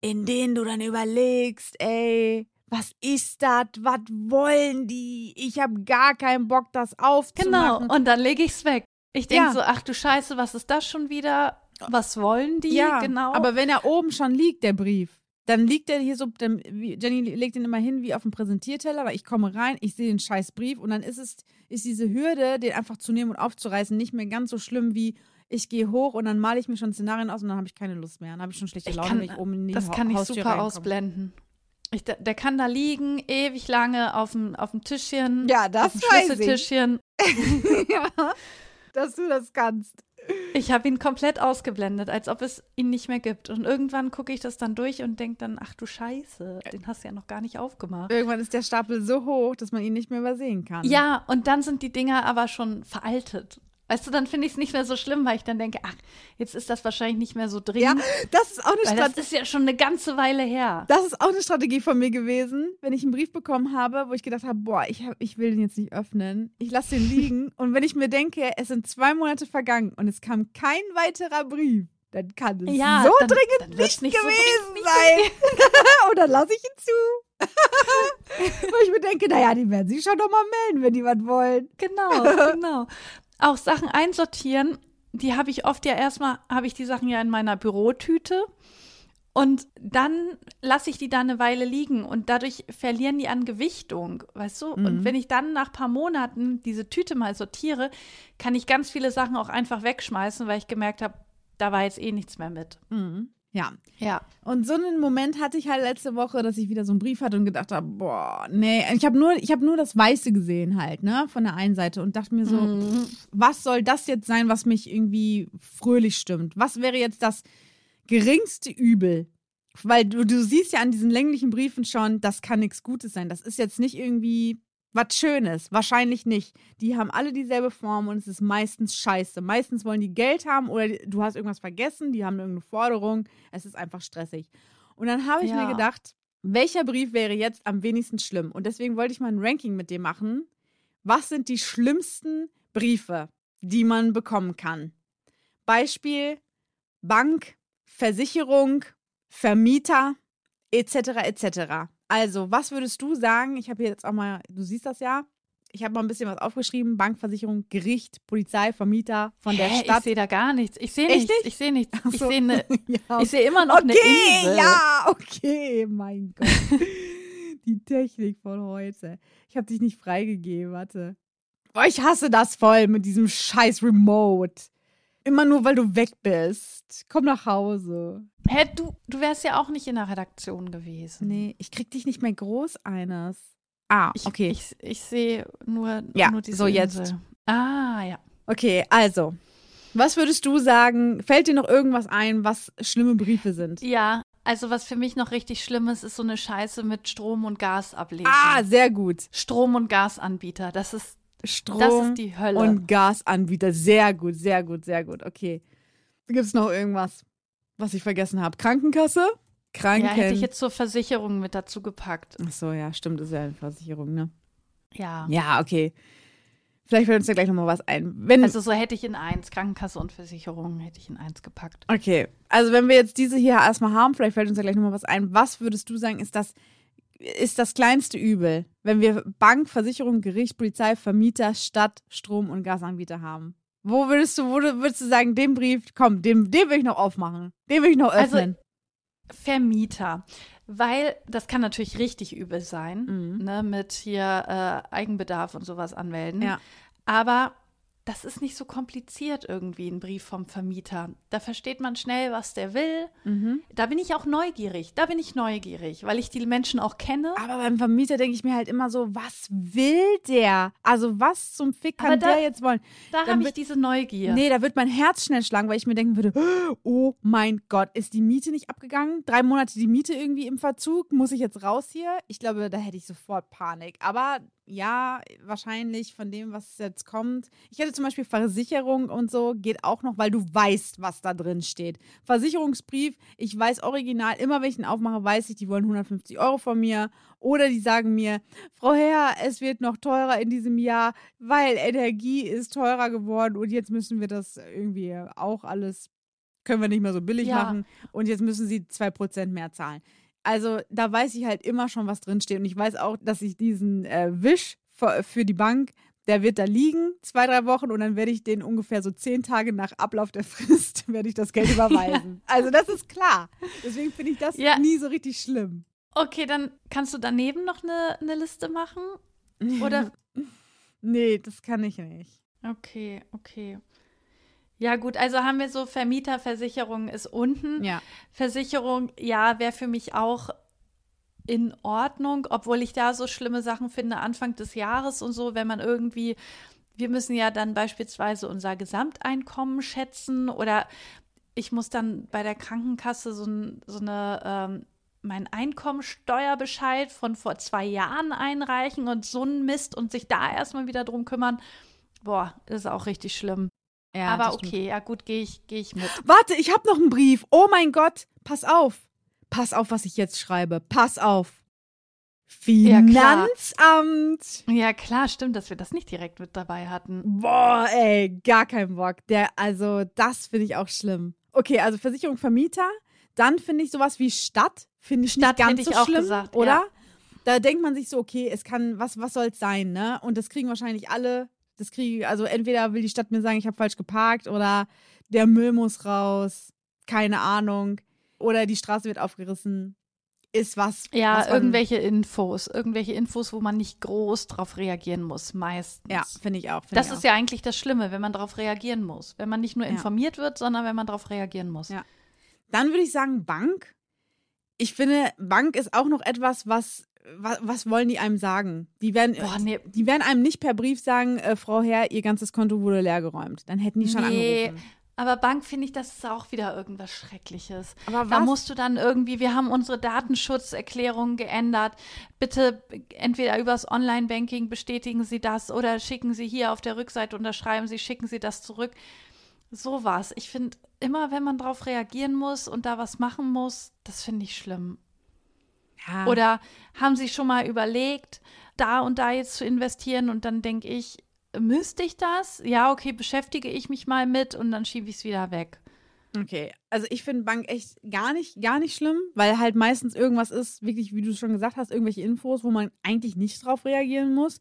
Speaker 2: in denen du dann überlegst, ey, was ist das? Was wollen die? Ich habe gar keinen Bock, das
Speaker 3: Genau.
Speaker 2: aufzumachen.
Speaker 3: Und dann lege ich es weg. Ich denke
Speaker 2: Ja.
Speaker 3: so, ach du Scheiße, was ist das schon wieder? Was wollen die?
Speaker 2: Ja,
Speaker 3: genau.
Speaker 2: aber wenn er oben schon liegt, der Brief, dann liegt er hier so, dann, Jenny legt ihn immer hin wie auf dem Präsentierteller, weil ich komme rein, ich sehe den scheiß Brief und dann ist es, ist diese Hürde, den einfach zu nehmen und aufzureißen, nicht mehr ganz so schlimm wie ich gehe hoch und dann male ich mir schon Szenarien aus und dann habe ich keine Lust mehr. Dann habe ich schon schlechte
Speaker 3: Ich
Speaker 2: Laune,
Speaker 3: kann-
Speaker 2: wenn ich oben in die
Speaker 3: das
Speaker 2: Ha-
Speaker 3: kann ich
Speaker 2: Haustür
Speaker 3: super
Speaker 2: reinkomme.
Speaker 3: ausblenden. Ich, der, der kann da liegen, ewig lange auf dem, auf dem Tischchen.
Speaker 2: Ja, das
Speaker 3: auf dem
Speaker 2: weiß ich.
Speaker 3: Schlüsseltischchen.
Speaker 2: ja, dass du das kannst.
Speaker 3: Ich habe ihn komplett ausgeblendet, als ob es ihn nicht mehr gibt. Und irgendwann gucke ich das dann durch und denke dann, ach du Scheiße, den hast du ja noch gar nicht aufgemacht.
Speaker 2: Irgendwann ist der Stapel so hoch, dass man ihn nicht mehr übersehen kann.
Speaker 3: Ja, und dann sind die Dinger aber schon veraltet. Weißt du, dann finde ich es nicht mehr so schlimm, weil ich dann denke, ach, jetzt ist das wahrscheinlich nicht mehr so drin.
Speaker 2: Ja, das ist auch eine
Speaker 3: weil das
Speaker 2: Strategie.
Speaker 3: ist ja schon eine ganze Weile her.
Speaker 2: Das ist auch eine Strategie von mir gewesen, wenn ich einen Brief bekommen habe, wo ich gedacht habe, boah, ich, hab, ich will den jetzt nicht öffnen. Ich lasse den liegen. und wenn ich mir denke, es sind zwei Monate vergangen und es kam kein weiterer Brief, dann kann es
Speaker 3: Ja,
Speaker 2: so
Speaker 3: dann-
Speaker 2: dringend
Speaker 3: dann
Speaker 2: nicht,
Speaker 3: nicht so
Speaker 2: gewesen
Speaker 3: dringend
Speaker 2: sein. und dann lasse ich ihn zu. Wo ich mir denke, naja, die werden sich schon noch mal melden, wenn die was wollen.
Speaker 3: Genau, genau. Auch Sachen einsortieren, die habe ich oft ja erstmal, habe ich die Sachen ja in meiner Bürotüte und dann lasse ich die da eine Weile liegen und dadurch verlieren die an Gewichtung, weißt du? Und wenn ich dann nach ein paar Monaten diese Tüte mal sortiere, kann ich ganz viele Sachen auch einfach wegschmeißen, weil ich gemerkt habe, da war jetzt eh nichts mehr mit.
Speaker 2: Ja, Ja.
Speaker 3: Ja.
Speaker 2: Und so einen Moment hatte ich halt letzte Woche, dass ich wieder so einen Brief hatte und gedacht habe, boah, nee, ich habe nur, ich habe nur das Weiße gesehen halt, ne, von der einen Seite und dachte mir so,
Speaker 3: Mhm.
Speaker 2: pff, was soll das jetzt sein, was mich irgendwie fröhlich stimmt? Was wäre jetzt das geringste Übel? Weil du, du siehst ja an diesen länglichen Briefen schon, das kann nichts Gutes sein. Das ist jetzt nicht irgendwie was Schönes. Wahrscheinlich nicht. Die haben alle dieselbe Form und es ist meistens scheiße. Meistens wollen die Geld haben oder du hast irgendwas vergessen, die haben irgendeine Forderung. Es ist einfach stressig. Und dann habe ich
Speaker 3: Ja.
Speaker 2: mir gedacht, welcher Brief wäre jetzt am wenigsten schlimm? Und deswegen wollte ich mal ein Ranking mit dir machen. Was sind die schlimmsten Briefe, die man bekommen kann? Beispiel Bank, Versicherung, Vermieter, etc. etc. Also, was würdest du sagen? Ich habe hier jetzt auch mal, du siehst das ja. Ich habe mal ein bisschen was aufgeschrieben: Bankversicherung, Gericht, Polizei, Vermieter von der
Speaker 3: Hä,
Speaker 2: Stadt.
Speaker 3: Ich sehe da gar nichts. Ich sehe nichts.
Speaker 2: nicht?
Speaker 3: Ich sehe nichts. Ich
Speaker 2: so.
Speaker 3: sehe ne,
Speaker 2: ja,
Speaker 3: ich sehe immer noch eine
Speaker 2: okay,
Speaker 3: Insel.
Speaker 2: ja, okay, mein Gott. Die Technik von heute. Ich habe dich nicht freigegeben, warte. Boah, ich hasse das voll mit diesem scheiß Remote. Immer nur, weil du weg bist. Komm nach Hause.
Speaker 3: Hä, du, du wärst ja auch nicht in der Redaktion gewesen.
Speaker 2: Nee, ich krieg dich nicht mehr groß eines. Ah,
Speaker 3: Ich,
Speaker 2: okay.
Speaker 3: Ich, ich sehe nur,
Speaker 2: Ja,
Speaker 3: nur diese
Speaker 2: so jetzt.
Speaker 3: Insel. Ah, ja.
Speaker 2: Okay, also. Was würdest du sagen? Fällt dir noch irgendwas ein, was schlimme Briefe sind?
Speaker 3: Ja, also was für mich noch richtig schlimm ist, ist so eine Scheiße mit Strom- und Gasablesen.
Speaker 2: Ah, sehr gut.
Speaker 3: Strom- und Gasanbieter. Das ist,
Speaker 2: Strom
Speaker 3: das ist die Hölle.
Speaker 2: und Gasanbieter. Sehr gut, sehr gut, sehr gut. Okay. Gibt es noch irgendwas, was ich vergessen habe? Krankenkasse? Kranken.
Speaker 3: ja, hätte ich jetzt zur Versicherung mit dazu gepackt.
Speaker 2: Ach so, ja, stimmt, ist ja eine Versicherung, ne?
Speaker 3: Ja.
Speaker 2: Ja, okay. Vielleicht fällt uns ja gleich noch mal was ein. Wenn,
Speaker 3: Also so hätte ich in eins, Krankenkasse und Versicherung hätte ich in eins gepackt.
Speaker 2: okay, also wenn wir jetzt diese hier erstmal haben, vielleicht fällt uns ja gleich noch mal was ein. Was würdest du sagen, ist das, ist das kleinste Übel, wenn wir Bank, Versicherung, Gericht, Polizei, Vermieter, Stadt, Strom- und Gasanbieter haben? Wo würdest du, wo würdest du sagen, den Brief, komm, den, den will ich noch aufmachen. Den will ich noch
Speaker 3: Also,
Speaker 2: öffnen.
Speaker 3: Vermieter. Weil das kann natürlich richtig übel sein,
Speaker 2: Mhm.
Speaker 3: ne, mit hier äh, Eigenbedarf und sowas anmelden.
Speaker 2: Ja.
Speaker 3: Aber das ist nicht so kompliziert irgendwie, ein Brief vom Vermieter. Da versteht man schnell, was der will.
Speaker 2: Mhm.
Speaker 3: Da bin ich auch neugierig. Da bin ich neugierig, weil ich die Menschen auch kenne.
Speaker 2: Aber beim Vermieter denke ich mir halt immer so, was will der? Also was zum Fick kann
Speaker 3: da-
Speaker 2: der jetzt wollen?
Speaker 3: Da habe ich diese Neugier.
Speaker 2: Nee, da wird mein Herz schnell schlagen, weil ich mir denken würde, oh mein Gott, ist die Miete nicht abgegangen? Drei Monate die Miete irgendwie im Verzug? Muss ich jetzt raus hier? Ich glaube, da hätte ich sofort Panik. Aber ja, wahrscheinlich von dem, was jetzt kommt. Ich hätte zum Beispiel Versicherung und so, geht auch noch, weil du weißt, was da drin steht. Versicherungsbrief, ich weiß original, immer wenn ich ihn aufmache, weiß ich, die wollen 150 Euro von mir. Oder die sagen mir, Frau Herr, es wird noch teurer in diesem Jahr, weil Energie ist teurer geworden und jetzt müssen wir das irgendwie auch alles, können wir nicht mehr so billig
Speaker 3: Ja.
Speaker 2: machen und jetzt müssen sie 2% mehr zahlen. Also da weiß ich halt immer schon, was drinsteht und ich weiß auch, dass ich diesen äh, Wisch für, für die Bank, der wird da liegen, zwei, drei Wochen und dann werde ich den ungefähr so zehn Tage nach Ablauf der Frist, werde ich das Geld überweisen. Also das ist klar. Deswegen finde ich das
Speaker 3: Ja.
Speaker 2: nie so richtig schlimm.
Speaker 3: Okay, dann kannst du daneben noch eine, eine Liste machen? Oder?
Speaker 2: nee, das kann ich nicht.
Speaker 3: Okay, okay. Ja, gut, also haben wir so Vermieterversicherung ist unten.
Speaker 2: Ja.
Speaker 3: Versicherung, ja, wäre für mich auch in Ordnung, obwohl ich da so schlimme Sachen finde, Anfang des Jahres und so, wenn man irgendwie, wir müssen ja dann beispielsweise unser Gesamteinkommen schätzen oder ich muss dann bei der Krankenkasse so, so eine, ähm, mein Einkommensteuerbescheid von vor zwei Jahren einreichen und so ein Mist und sich da erstmal wieder drum kümmern. Boah, das ist auch richtig schlimm.
Speaker 2: Ja
Speaker 3: Aber okay, ja gut, gehe ich, geh ich mit.
Speaker 2: Warte, ich habe noch einen Brief. Oh mein Gott, pass auf. Pass auf, was ich jetzt schreibe. Pass auf.
Speaker 3: Ja, klar.
Speaker 2: Finanzamt.
Speaker 3: Ja, klar, stimmt, dass wir das nicht direkt mit dabei hatten.
Speaker 2: Boah, ey, gar kein Bock. Der, also, das finde ich auch schlimm. Okay, also Versicherung Vermieter. Dann finde ich sowas wie Stadt. Finde ich
Speaker 3: Stadt
Speaker 2: nicht ganz so
Speaker 3: auch
Speaker 2: schlimm,
Speaker 3: gesagt,
Speaker 2: oder?
Speaker 3: ja.
Speaker 2: Da denkt man sich so, okay, es kann, was, was soll es sein, ne? Und das kriegen wahrscheinlich alle. Das kriege also entweder will die Stadt mir sagen, ich habe falsch geparkt oder der Müll muss raus, keine Ahnung. Oder die Straße wird aufgerissen. Ist was.
Speaker 3: Ja,
Speaker 2: was
Speaker 3: irgendwelche Infos, irgendwelche Infos, wo man nicht groß drauf reagieren muss, meistens.
Speaker 2: Ja, finde ich auch. Find
Speaker 3: Das
Speaker 2: ich
Speaker 3: ist
Speaker 2: auch.
Speaker 3: ja eigentlich das Schlimme, wenn man darauf reagieren muss. Wenn man nicht nur
Speaker 2: Ja.
Speaker 3: informiert wird, sondern wenn man darauf reagieren muss.
Speaker 2: Ja. Dann würde ich sagen Bank. Ich finde, Bank ist auch noch etwas, was was, was wollen die einem sagen? Die werden,
Speaker 3: Boah, nee.
Speaker 2: die werden einem nicht per Brief sagen, äh, Frau Herr, Ihr ganzes Konto wurde leergeräumt. Dann hätten die schon
Speaker 3: Nee,
Speaker 2: angerufen.
Speaker 3: aber Bank finde ich, das ist auch wieder irgendwas Schreckliches.
Speaker 2: Aber
Speaker 3: Da
Speaker 2: was?
Speaker 3: musst du dann irgendwie, wir haben unsere Datenschutzerklärung geändert. Bitte entweder übers Online-Banking bestätigen Sie das oder schicken Sie hier auf der Rückseite unterschreiben Sie, schicken Sie das zurück. Sowas. Ich finde, immer wenn man darauf reagieren muss und da was machen muss, das finde ich schlimm.
Speaker 2: Ja.
Speaker 3: Oder haben Sie schon mal überlegt, da und da jetzt zu investieren und dann denke ich, müsste ich das? Ja, okay, beschäftige ich mich mal mit und dann schiebe ich es wieder weg.
Speaker 2: Okay, also ich finde Bank echt gar nicht, gar nicht schlimm, weil halt meistens irgendwas ist, wirklich, wie du schon gesagt hast, irgendwelche Infos, wo man eigentlich nicht drauf reagieren muss.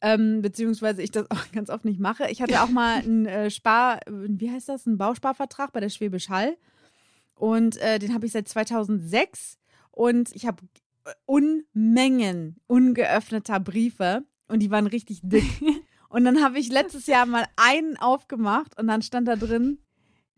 Speaker 2: Ähm, beziehungsweise ich das auch ganz oft nicht mache. Ich hatte auch mal einen äh, Spar, wie heißt das, einen Bausparvertrag bei der Schwäbisch Hall. Und äh, den habe ich seit 2006. Und ich habe Unmengen ungeöffneter Briefe. Und die waren richtig dick. Und dann habe ich letztes Jahr mal einen aufgemacht und dann stand da drin,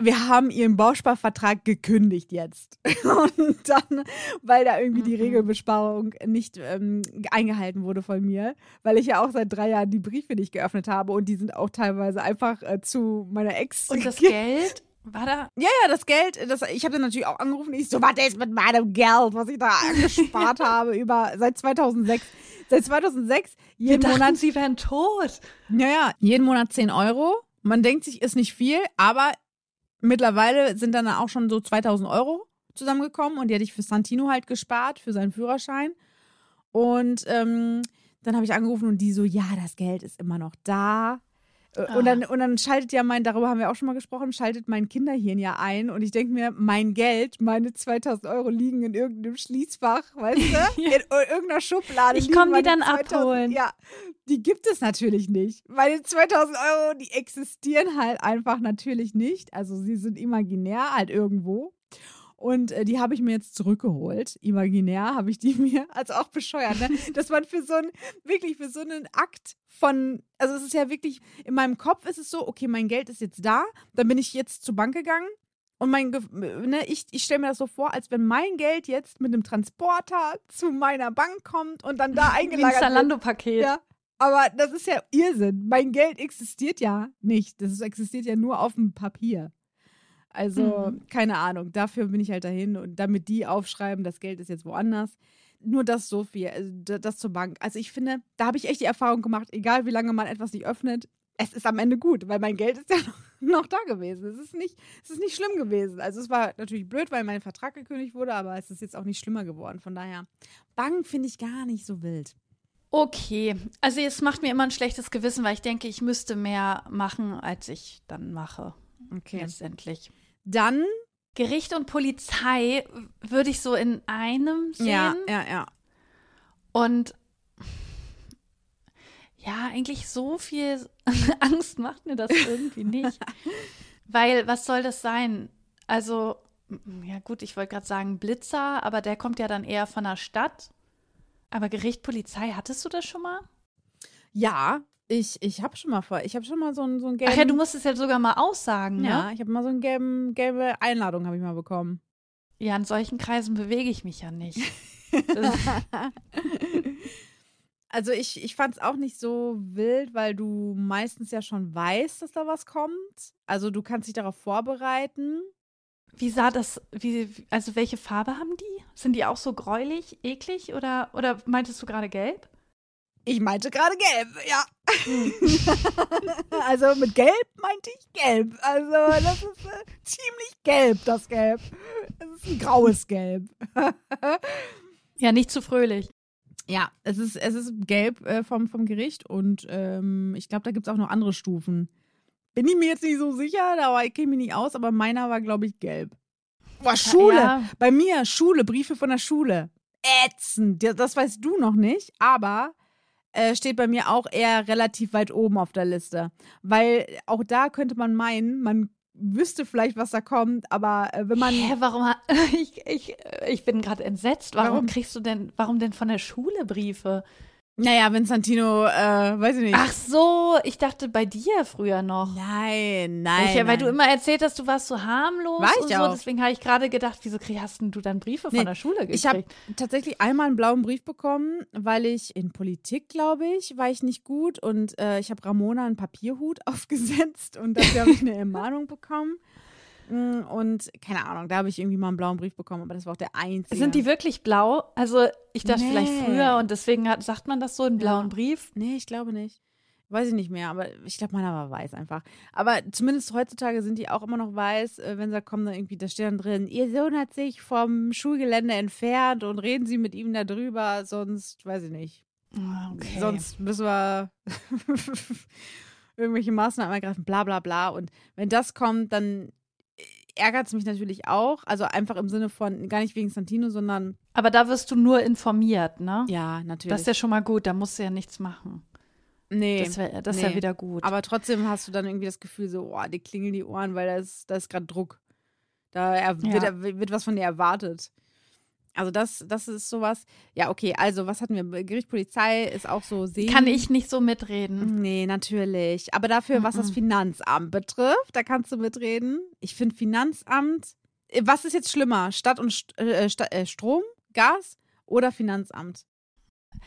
Speaker 2: wir haben ihren Bausparvertrag gekündigt jetzt. Und dann, weil da irgendwie die
Speaker 3: Mhm.
Speaker 2: Regelbesparung nicht ähm, eingehalten wurde von mir, weil ich ja auch seit drei Jahren die Briefe nicht geöffnet habe und die sind auch teilweise einfach äh, zu meiner Ex.
Speaker 3: Und das Geld war da.
Speaker 2: Ja, ja, das Geld, das, ich habe dann natürlich auch angerufen. Ich so, was ist mit meinem Geld, was ich da gespart habe über seit 2006. Seit 2006
Speaker 3: Wir
Speaker 2: jeden
Speaker 3: dachten,
Speaker 2: Monat
Speaker 3: sie wären tot.
Speaker 2: ja, ja, jeden Monat 10 Euro. Man denkt sich, ist nicht viel, aber mittlerweile sind dann auch schon so 2000 Euro zusammengekommen und die hatte ich für Santino halt gespart, für seinen Führerschein. Und ähm, dann habe ich angerufen und die so, ja, das Geld ist immer noch da. Äh, Und, dann, und dann schaltet ja mein, darüber haben wir auch schon mal gesprochen, schaltet mein Kinderhirn ja ein und ich denke mir, mein Geld, meine 2000 Euro liegen in irgendeinem Schließfach, weißt du? In irgendeiner Schublade.
Speaker 3: Ich
Speaker 2: liegen
Speaker 3: komm die dann abholen.
Speaker 2: Ja, die gibt es natürlich nicht. Meine 2000 Euro, die existieren halt einfach natürlich nicht. Also sie sind imaginär halt irgendwo. Und äh, die habe ich mir jetzt zurückgeholt. Imaginär habe ich die mir, also auch bescheuert, ne? dass man für so einen, wirklich für so einen Akt von, also es ist ja wirklich, in meinem Kopf ist es so, okay, mein Geld ist jetzt da, dann bin ich jetzt zur Bank gegangen und mein, ne, ich, ich stelle mir das so vor, als wenn mein Geld jetzt mit einem Transporter zu meiner Bank kommt und dann da
Speaker 3: Wie ein
Speaker 2: eingelagert wird.
Speaker 3: Zalando-Paket.
Speaker 2: Ja, aber das ist ja Irrsinn. Mein Geld existiert ja nicht. Das existiert ja nur auf dem Papier. Also,
Speaker 3: Mhm.
Speaker 2: keine Ahnung. Dafür bin ich halt dahin und damit die aufschreiben, das Geld ist jetzt woanders. Nur das so viel, also da- das zur Bank. Also ich finde, da habe ich echt die Erfahrung gemacht, egal wie lange man etwas nicht öffnet, es ist am Ende gut, weil mein Geld ist ja noch, noch da gewesen. Es ist, nicht, es ist nicht schlimm gewesen. Also es war natürlich blöd, weil mein Vertrag gekündigt wurde, aber es ist jetzt auch nicht schlimmer geworden. Von daher, Bank finde ich gar nicht so wild.
Speaker 3: Okay, also es macht mir immer ein schlechtes Gewissen, weil ich denke, ich müsste mehr machen, als ich dann mache.
Speaker 2: Okay.
Speaker 3: Letztendlich.
Speaker 2: Dann
Speaker 3: Gericht und Polizei würde ich so in einem sehen.
Speaker 2: Ja, ja, ja.
Speaker 3: Und ja, eigentlich so viel Angst macht mir das irgendwie nicht. Weil, was soll das sein? Also, ja gut, ich wollte gerade sagen Blitzer, aber der kommt ja dann eher von der Stadt. Aber Gericht, Polizei, hattest du das schon mal?
Speaker 2: Ja, ich, ich habe schon mal vor, ich habe schon mal so einen so einen gelben.
Speaker 3: Ach ja, du musst es ja sogar mal aussagen,
Speaker 2: ja,
Speaker 3: ne?
Speaker 2: ich habe mal so eine gelben, gelbe Einladung habe ich mal bekommen.
Speaker 3: Ja, in solchen Kreisen bewege ich mich ja nicht.
Speaker 2: Also ich, ich fand es auch nicht so wild, weil du meistens ja schon weißt, dass da was kommt. Also du kannst dich darauf vorbereiten.
Speaker 3: Wie sah das, wie, also welche Farbe haben die? Sind die auch so gräulich, eklig oder, oder meintest du gerade gelb?
Speaker 2: Ich meinte gerade gelb, ja. also mit gelb meinte ich gelb. Also das ist äh, ziemlich gelb, das Gelb. Es ist ein graues Gelb.
Speaker 3: Ja, nicht zu fröhlich.
Speaker 2: Ja, es ist, es ist gelb äh, vom, vom Gericht und ähm, ich glaube, da gibt es auch noch andere Stufen. Bin ich mir jetzt nicht so sicher, da ich kenne mich nicht aus, aber meiner war, glaube ich, gelb. Boah, Schule.
Speaker 3: Ja.
Speaker 2: Bei mir, Schule, Briefe von der Schule. Ätzend. Das weißt du noch nicht, aber äh, steht bei mir auch eher relativ weit oben auf der Liste. Weil auch da könnte man meinen, man wüsste vielleicht, was da kommt, aber äh, wenn man.
Speaker 3: Hä, warum? Ich, ich, ich bin gerade entsetzt. Warum,
Speaker 2: Warum?
Speaker 3: kriegst du denn, warum denn von der Schule Briefe?
Speaker 2: Naja, wenn Santino, äh, weiß ich nicht.
Speaker 3: Ach so, ich dachte bei dir früher noch.
Speaker 2: nein, nein.
Speaker 3: ja, weil
Speaker 2: nein.
Speaker 3: du immer erzählt hast, du warst so harmlos
Speaker 2: War ich
Speaker 3: und so.
Speaker 2: auch.
Speaker 3: Deswegen habe ich gerade gedacht, wieso hast denn du dann Briefe
Speaker 2: Nee,
Speaker 3: von der Schule gekriegt?
Speaker 2: Ich habe tatsächlich einmal einen blauen Brief bekommen, weil ich in Politik, glaube ich, war ich nicht gut und äh, ich habe Ramona einen Papierhut aufgesetzt und dafür habe ich eine Ermahnung bekommen. Und keine Ahnung, da habe ich irgendwie mal einen blauen Brief bekommen, aber das war auch der einzige.
Speaker 3: Sind die wirklich blau? Also ich dachte
Speaker 2: Nee.
Speaker 3: vielleicht früher und deswegen hat, sagt man das so, einen blauen
Speaker 2: Ja.
Speaker 3: Brief.
Speaker 2: Nee, ich glaube nicht. Weiß ich nicht mehr, aber ich glaube, meiner war weiß einfach. Aber zumindest heutzutage sind die auch immer noch weiß, äh, wenn sie kommen, dann irgendwie, da steht dann drin, ihr Sohn hat sich vom Schulgelände entfernt und reden Sie mit ihm darüber, sonst, weiß ich nicht.
Speaker 3: Ah, Okay.
Speaker 2: Sonst müssen wir irgendwelche Maßnahmen ergreifen, bla bla bla. Und wenn das kommt, dann ärgert es mich natürlich auch. Also einfach im Sinne von, gar nicht wegen Santino, sondern
Speaker 3: Aber da wirst du nur informiert, ne?
Speaker 2: ja, natürlich.
Speaker 3: Das ist ja schon mal gut, da musst du ja nichts machen.
Speaker 2: nee,
Speaker 3: Das, wär, das ist ja
Speaker 2: nee.
Speaker 3: wieder gut.
Speaker 2: aber trotzdem hast du dann irgendwie das Gefühl so, oh, die klingeln die Ohren, weil da ist, da ist gerade Druck. Da wird,
Speaker 3: Ja.
Speaker 2: wird was von dir erwartet. Also das, das ist sowas. Ja, okay, also was hatten wir? Gericht, Polizei ist auch so sehen.
Speaker 3: Kann ich nicht so mitreden.
Speaker 2: Nee, natürlich. Aber dafür, was das. Finanzamt betrifft, da kannst du mitreden. Ich finde Finanzamt, äh, was ist jetzt schlimmer? Stadt und St äh, Sta äh, Strom, Gas oder Finanzamt?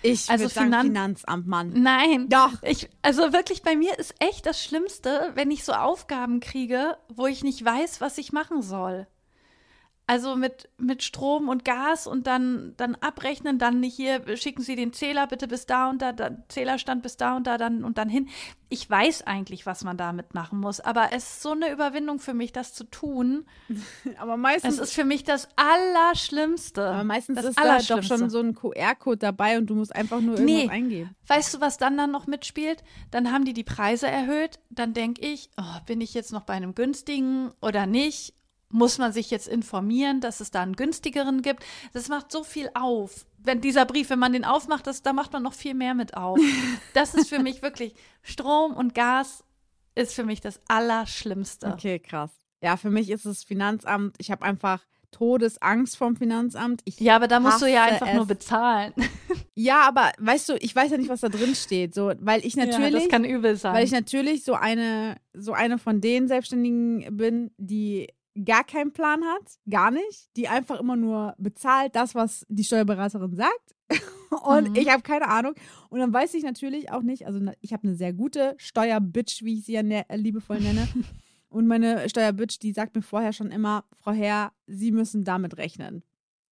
Speaker 2: Ich
Speaker 3: Also
Speaker 2: würde sagen
Speaker 3: Finan-
Speaker 2: Finanzamt, Mann.
Speaker 3: Nein.
Speaker 2: Doch.
Speaker 3: Ich, also wirklich, bei mir ist echt das Schlimmste, wenn ich so Aufgaben kriege, wo ich nicht weiß, was ich machen soll. Also mit, mit Strom und Gas und dann, dann abrechnen, dann hier schicken Sie den Zähler bitte bis da und da, da, Zählerstand bis da und da dann und dann hin. Ich weiß eigentlich, was man damit machen muss, aber es ist so eine Überwindung für mich, das zu tun.
Speaker 2: Aber meistens,
Speaker 3: Es ist für mich das Allerschlimmste.
Speaker 2: aber meistens
Speaker 3: das
Speaker 2: ist da doch schon so ein QR-Code dabei und du musst einfach nur irgendwas
Speaker 3: Nee.
Speaker 2: eingeben.
Speaker 3: Weißt du, was dann dann noch mitspielt? Dann haben die die Preise erhöht. Dann denke ich, oh, bin ich jetzt noch bei einem günstigen oder nicht? Muss man sich jetzt informieren, dass es da einen günstigeren gibt? Das macht so viel auf. Wenn dieser Brief, wenn man den aufmacht, das, da macht man noch viel mehr mit auf. Das ist für mich wirklich Strom und Gas ist für mich das Allerschlimmste.
Speaker 2: Okay, krass. Ja, für mich ist es Finanzamt. Ich habe einfach Todesangst vom Finanzamt. Ich
Speaker 3: Ja, aber da musst du ja einfach
Speaker 2: es.
Speaker 3: nur bezahlen.
Speaker 2: Ja, aber weißt du, ich weiß ja nicht, was da drin steht. So, weil ich
Speaker 3: ja,
Speaker 2: natürlich,
Speaker 3: das kann übel sein.
Speaker 2: weil ich natürlich so eine, so eine von den Selbstständigen bin, die gar keinen Plan hat, gar nicht, die einfach immer nur bezahlt das, was die Steuerberaterin sagt. Und
Speaker 3: Mhm.
Speaker 2: ich habe keine Ahnung. Und dann weiß ich natürlich auch nicht, also ich habe eine sehr gute Steuerbitch, wie ich sie ja ne liebevoll nenne. Und meine Steuerbitch, die sagt mir vorher schon immer, Frau Herr, Sie müssen damit rechnen.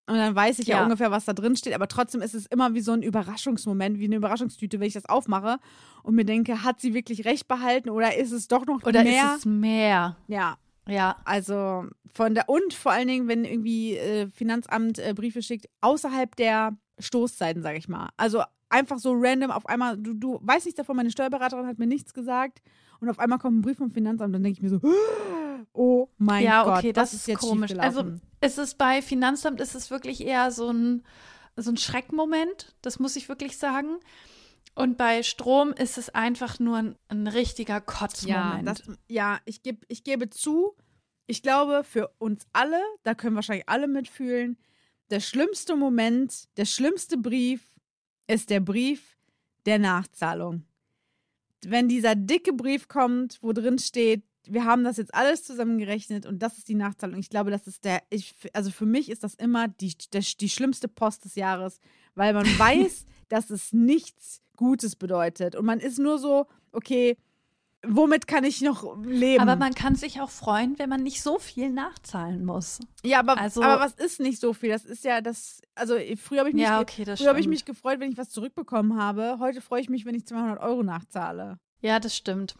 Speaker 2: Und dann weiß ich ja.
Speaker 3: Ja.
Speaker 2: ungefähr, was da drin steht, aber trotzdem ist es immer wie so ein Überraschungsmoment, wie eine Überraschungstüte, wenn ich das aufmache und mir denke, hat sie wirklich recht behalten oder ist es doch noch
Speaker 3: oder
Speaker 2: mehr?
Speaker 3: ist es mehr?
Speaker 2: ja,
Speaker 3: Ja.
Speaker 2: also von der und vor allen Dingen, wenn irgendwie äh, Finanzamt äh, Briefe schickt, außerhalb der Stoßzeiten, sage ich mal. Also einfach so random auf einmal, du, du weißt nichts davon, meine Steuerberaterin hat mir nichts gesagt und auf einmal kommt ein Brief vom Finanzamt, dann denke ich mir so, oh mein
Speaker 3: ja,
Speaker 2: Gott,
Speaker 3: okay,
Speaker 2: das,
Speaker 3: das,
Speaker 2: ist jetzt
Speaker 3: komisch. Also
Speaker 2: schiefgelaufen.
Speaker 3: es ist bei Finanzamt ist es wirklich eher so ein, so ein Schreckmoment, das muss ich wirklich sagen. Und bei Strom ist es einfach nur ein, ein richtiger
Speaker 2: ja,
Speaker 3: Kotzmoment.
Speaker 2: das, ja, ich, geb, ich gebe zu, ich glaube, für uns alle, da können wahrscheinlich alle mitfühlen, der schlimmste Moment, der schlimmste Brief ist der Brief der Nachzahlung. Wenn dieser dicke Brief kommt, wo drin steht, wir haben das jetzt alles zusammengerechnet und das ist die Nachzahlung. Ich glaube, das ist der, ich, also für mich ist das immer die, der, die schlimmste Post des Jahres, weil man weiß, dass es nichts Gutes bedeutet. Und man ist nur so, okay, womit kann ich noch leben?
Speaker 3: Aber man kann sich auch freuen, wenn man nicht so viel nachzahlen muss.
Speaker 2: ja, aber,
Speaker 3: also-
Speaker 2: aber was ist nicht so viel? Das ist ja das, also früher habe ich mich,
Speaker 3: Ja, okay,
Speaker 2: früher habe ich mich gefreut, wenn ich was zurückbekommen habe. Heute freue ich mich, wenn ich 200 Euro nachzahle.
Speaker 3: Ja, das stimmt.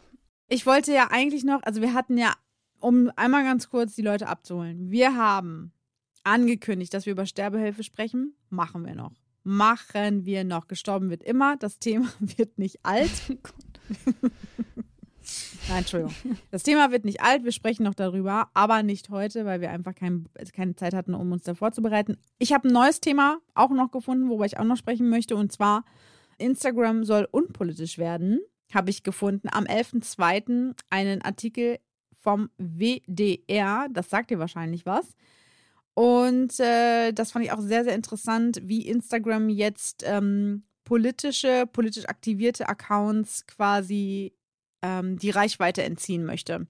Speaker 2: Ich wollte ja eigentlich noch, also wir hatten ja, um einmal ganz kurz die Leute abzuholen, wir haben angekündigt, dass wir über Sterbehilfe sprechen. Machen wir noch. Machen wir noch. Gestorben wird immer. Das Thema wird nicht alt. Nein, Entschuldigung. Das Thema wird nicht alt. Wir sprechen noch darüber, aber nicht heute, weil wir einfach kein, keine Zeit hatten, um uns da vorzubereiten. Ich habe ein neues Thema auch noch gefunden, worüber ich auch noch sprechen möchte. Und zwar, Instagram soll unpolitisch werden, habe ich gefunden. Am 11.02. einen Artikel vom WDR. Das sagt dir wahrscheinlich was. Und äh, das fand ich auch sehr, sehr interessant, wie Instagram jetzt ähm, politische, politisch aktivierte Accounts quasi ähm, die Reichweite entziehen möchte.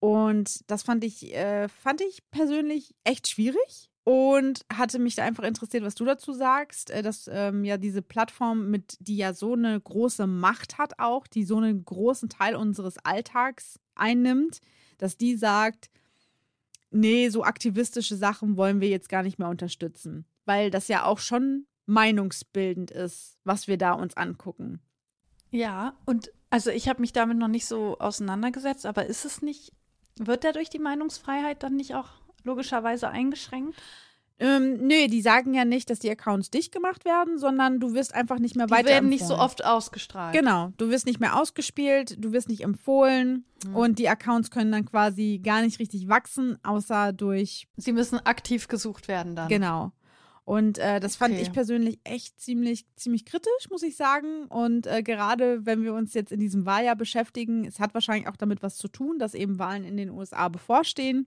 Speaker 2: Und das fand ich, äh, fand ich persönlich echt schwierig und hatte mich da einfach interessiert, was du dazu sagst, äh, dass ähm, ja diese Plattform mit, die ja so eine große Macht hat auch, die so einen großen Teil unseres Alltags einnimmt, dass die sagt, nee, so aktivistische Sachen wollen wir jetzt gar nicht mehr unterstützen, weil das ja auch schon meinungsbildend ist, was wir da uns angucken.
Speaker 3: Ja, und also ich habe mich damit noch nicht so auseinandergesetzt, aber ist es nicht, wird dadurch die Meinungsfreiheit dann nicht auch logischerweise eingeschränkt?
Speaker 2: Ähm, nö, die sagen ja nicht, dass die Accounts dicht gemacht werden, sondern du wirst einfach nicht mehr
Speaker 3: Die
Speaker 2: weiter.
Speaker 3: werden nicht so oft ausgestrahlt.
Speaker 2: Genau, du wirst nicht mehr ausgespielt, du wirst nicht empfohlen
Speaker 3: Mhm.
Speaker 2: und die Accounts können dann quasi gar nicht richtig wachsen, außer durch,
Speaker 3: Sie müssen aktiv gesucht werden dann.
Speaker 2: genau. Und äh, das fand
Speaker 3: Okay.
Speaker 2: ich persönlich echt ziemlich, ziemlich kritisch, muss ich sagen. Und äh, gerade wenn wir uns jetzt in diesem Wahljahr beschäftigen, es hat wahrscheinlich auch damit was zu tun, dass eben Wahlen in den USA bevorstehen.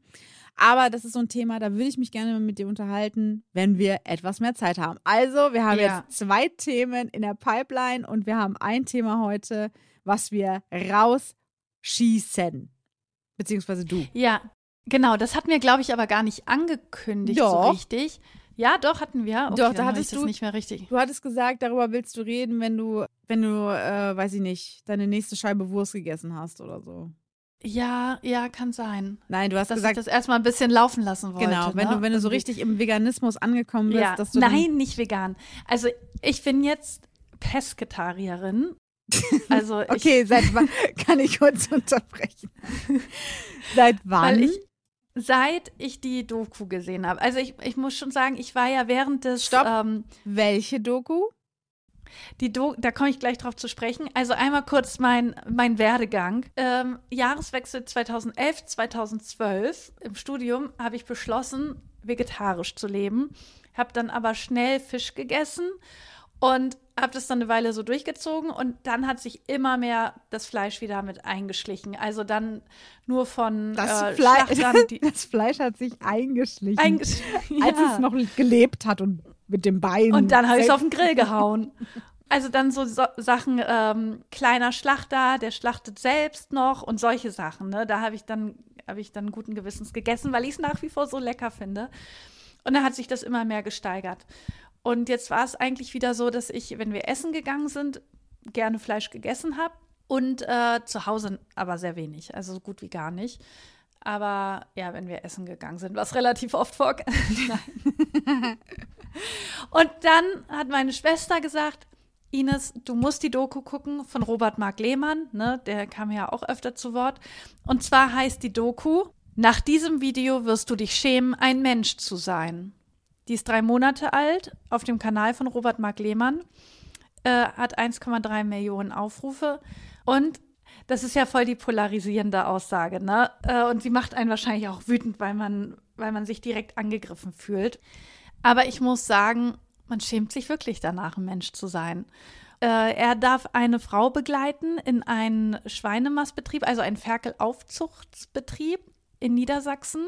Speaker 2: Aber das ist so ein Thema, da würde ich mich gerne mit dir unterhalten, wenn wir etwas mehr Zeit haben. Also, wir haben
Speaker 3: Ja.
Speaker 2: jetzt zwei Themen in der Pipeline und wir haben ein Thema heute, was wir rausschießen. Beziehungsweise du.
Speaker 3: Ja, genau. Das hatten wir, glaube ich, aber gar nicht angekündigt
Speaker 2: Doch.
Speaker 3: so richtig. Ja, doch, hatten wir. Okay,
Speaker 2: Doch, da hattest du-
Speaker 3: nicht mehr richtig.
Speaker 2: Du hattest gesagt, darüber willst du reden, wenn du, wenn du, äh, weiß ich nicht, deine nächste Scheibe Wurst gegessen hast oder so.
Speaker 3: Ja, ja, kann sein.
Speaker 2: Nein, du hast
Speaker 3: Dass
Speaker 2: gesagt,
Speaker 3: ich das erstmal ein bisschen laufen lassen wollte.
Speaker 2: genau, wenn
Speaker 3: ne?
Speaker 2: du, wenn du so richtig im Veganismus angekommen bist,
Speaker 3: Ja,
Speaker 2: dass du
Speaker 3: nein, nicht vegan. Also ich bin jetzt Pesketarierin. Also ich,
Speaker 2: Okay, seit wann kann ich kurz unterbrechen? seit wann?
Speaker 3: ich seit ich die Doku gesehen habe. Also ich, ich muss schon sagen, ich war ja während des
Speaker 2: Stopp.
Speaker 3: ähm,
Speaker 2: Welche Doku?
Speaker 3: Die Do da komme ich gleich drauf zu sprechen. Also einmal kurz mein, mein Werdegang. Ähm, Jahreswechsel 2011, 2012 im Studium habe ich beschlossen, vegetarisch zu leben. Habe dann aber schnell Fisch gegessen und habe das dann eine Weile so durchgezogen und dann hat sich immer mehr das Fleisch wieder mit eingeschlichen. Also dann nur von
Speaker 2: Das,
Speaker 3: äh, die
Speaker 2: das Fleisch hat sich eingeschlichen,
Speaker 3: eingeschlichen.
Speaker 2: als es noch gelebt hat und mit dem Bein.
Speaker 3: Und dann habe ich es auf den Grill gehauen. Also dann so, so Sachen, ähm, kleiner Schlachter, der schlachtet selbst noch und solche Sachen. Ne? Da habe ich dann habe ich dann guten Gewissens gegessen, weil ich es nach wie vor so lecker finde. Und dann hat sich das immer mehr gesteigert. Und jetzt war es eigentlich wieder so, dass ich, wenn wir essen gegangen sind, gerne Fleisch gegessen habe und äh, zu Hause aber sehr wenig, also so gut wie gar nicht. Aber ja, wenn wir essen gegangen sind, was relativ oft vor. Und dann hat meine Schwester gesagt, Ines, du musst die Doku gucken von Robert Mark Lehmann, ne? Der kam ja auch öfter zu Wort. Und zwar heißt die Doku, nach diesem Video wirst du dich schämen, ein Mensch zu sein. Die ist drei Monate alt, auf dem Kanal von Robert Mark Lehmann, äh, hat 1,3 Millionen Aufrufe und das ist ja voll die polarisierende Aussage, ne? Äh, und sie macht einen wahrscheinlich auch wütend, weil man, weil man sich direkt angegriffen fühlt. Aber ich muss sagen, man schämt sich wirklich danach, ein Mensch zu sein. Äh, er darf eine Frau begleiten in einen Schweinemastbetrieb, also einen Ferkelaufzuchtsbetrieb in Niedersachsen.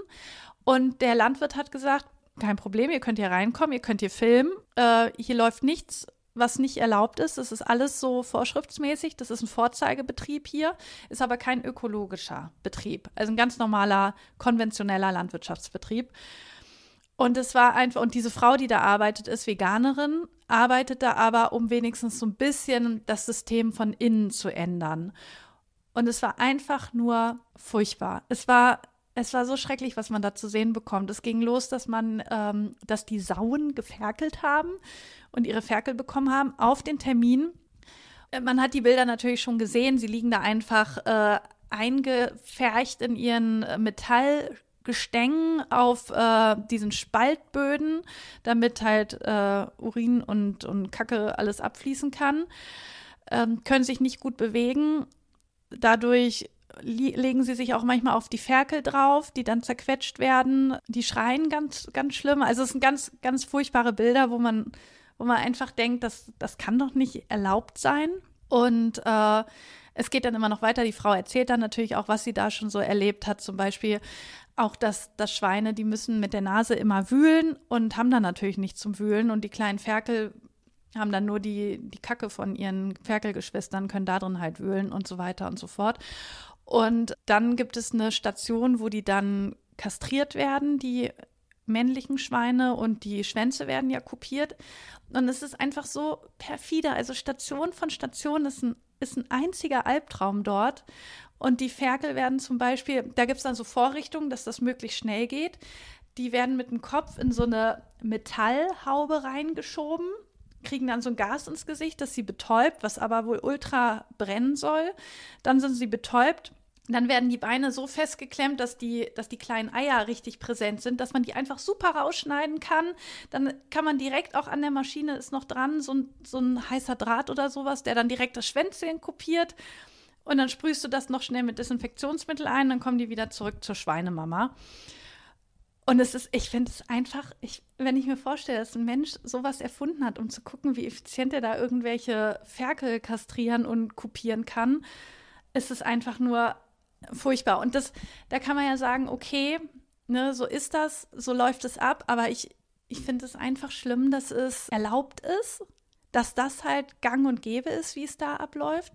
Speaker 3: Und der Landwirt hat gesagt, kein Problem, ihr könnt hier reinkommen, ihr könnt hier filmen. Äh, hier läuft nichts, was nicht erlaubt ist. Das ist alles so vorschriftsmäßig. Das ist ein Vorzeigebetrieb hier, ist aber kein ökologischer Betrieb. Also ein ganz normaler, konventioneller Landwirtschaftsbetrieb. Und es war einfach, und diese Frau, die da arbeitet, ist Veganerin, arbeitet da aber, um wenigstens so ein bisschen das System von innen zu ändern. Und es war einfach nur furchtbar. Es war, es war so schrecklich, was man da zu sehen bekommt. Es ging los, dass man, ähm, dass die Sauen geferkelt haben und ihre Ferkel bekommen haben auf den Termin. Äh, Man hat die Bilder natürlich schon gesehen. Sie liegen da einfach äh, eingefercht in ihren äh, Metallgestängen auf äh, diesen Spaltböden, damit halt äh, Urin und, und Kacke alles abfließen kann. Ähm, können sich nicht gut bewegen. Dadurch legen sie sich auch manchmal auf die Ferkel drauf, die dann zerquetscht werden. Die schreien ganz, ganz schlimm. Also es sind ganz, ganz furchtbare Bilder, wo man, wo man einfach denkt, das, das kann doch nicht erlaubt sein. Und äh, es geht dann immer noch weiter. Die Frau erzählt dann natürlich auch, was sie da schon so erlebt hat. Zum Beispiel auch, dass, dass Schweine, die müssen mit der Nase immer wühlen und haben dann natürlich nichts zum Wühlen. Und die kleinen Ferkel haben dann nur die, die Kacke von ihren Ferkelgeschwistern, können da drin halt wühlen und so weiter und so fort. Und dann gibt es eine Station, wo die dann kastriert werden, die männlichen Schweine und die Schwänze werden ja kopiert. Und es ist einfach so perfide. Also Station von Station ist ein, ist ein einziger Albtraum dort. Und die Ferkel werden zum Beispiel, da gibt es dann so Vorrichtungen, dass das möglichst schnell geht. Die werden mit dem Kopf in so eine Metallhaube reingeschoben, kriegen dann so ein Gas ins Gesicht, das sie betäubt, was aber wohl ultra brennen soll. Dann sind sie betäubt dann werden die Beine so festgeklemmt, dass die, dass die kleinen Eier richtig präsent sind, dass man die einfach super rausschneiden kann. Dann kann man direkt auch an der Maschine ist noch dran, so ein, so ein heißer Draht oder sowas, der dann direkt das Schwänzchen kopiert. Und dann sprühst du das noch schnell mit Desinfektionsmittel ein, dann kommen die wieder zurück zur Schweinemama. Und es ist, ich finde es einfach, ich, wenn ich mir vorstelle, dass ein Mensch sowas erfunden hat, um zu gucken, wie effizient er da irgendwelche Ferkel kastrieren und kopieren kann, ist es einfach nur furchtbar. Und das, da kann man ja sagen, okay, ne, so ist das, so läuft es ab, aber ich, ich finde es einfach schlimm, dass es erlaubt ist, dass das halt gang und gäbe ist, wie es da abläuft.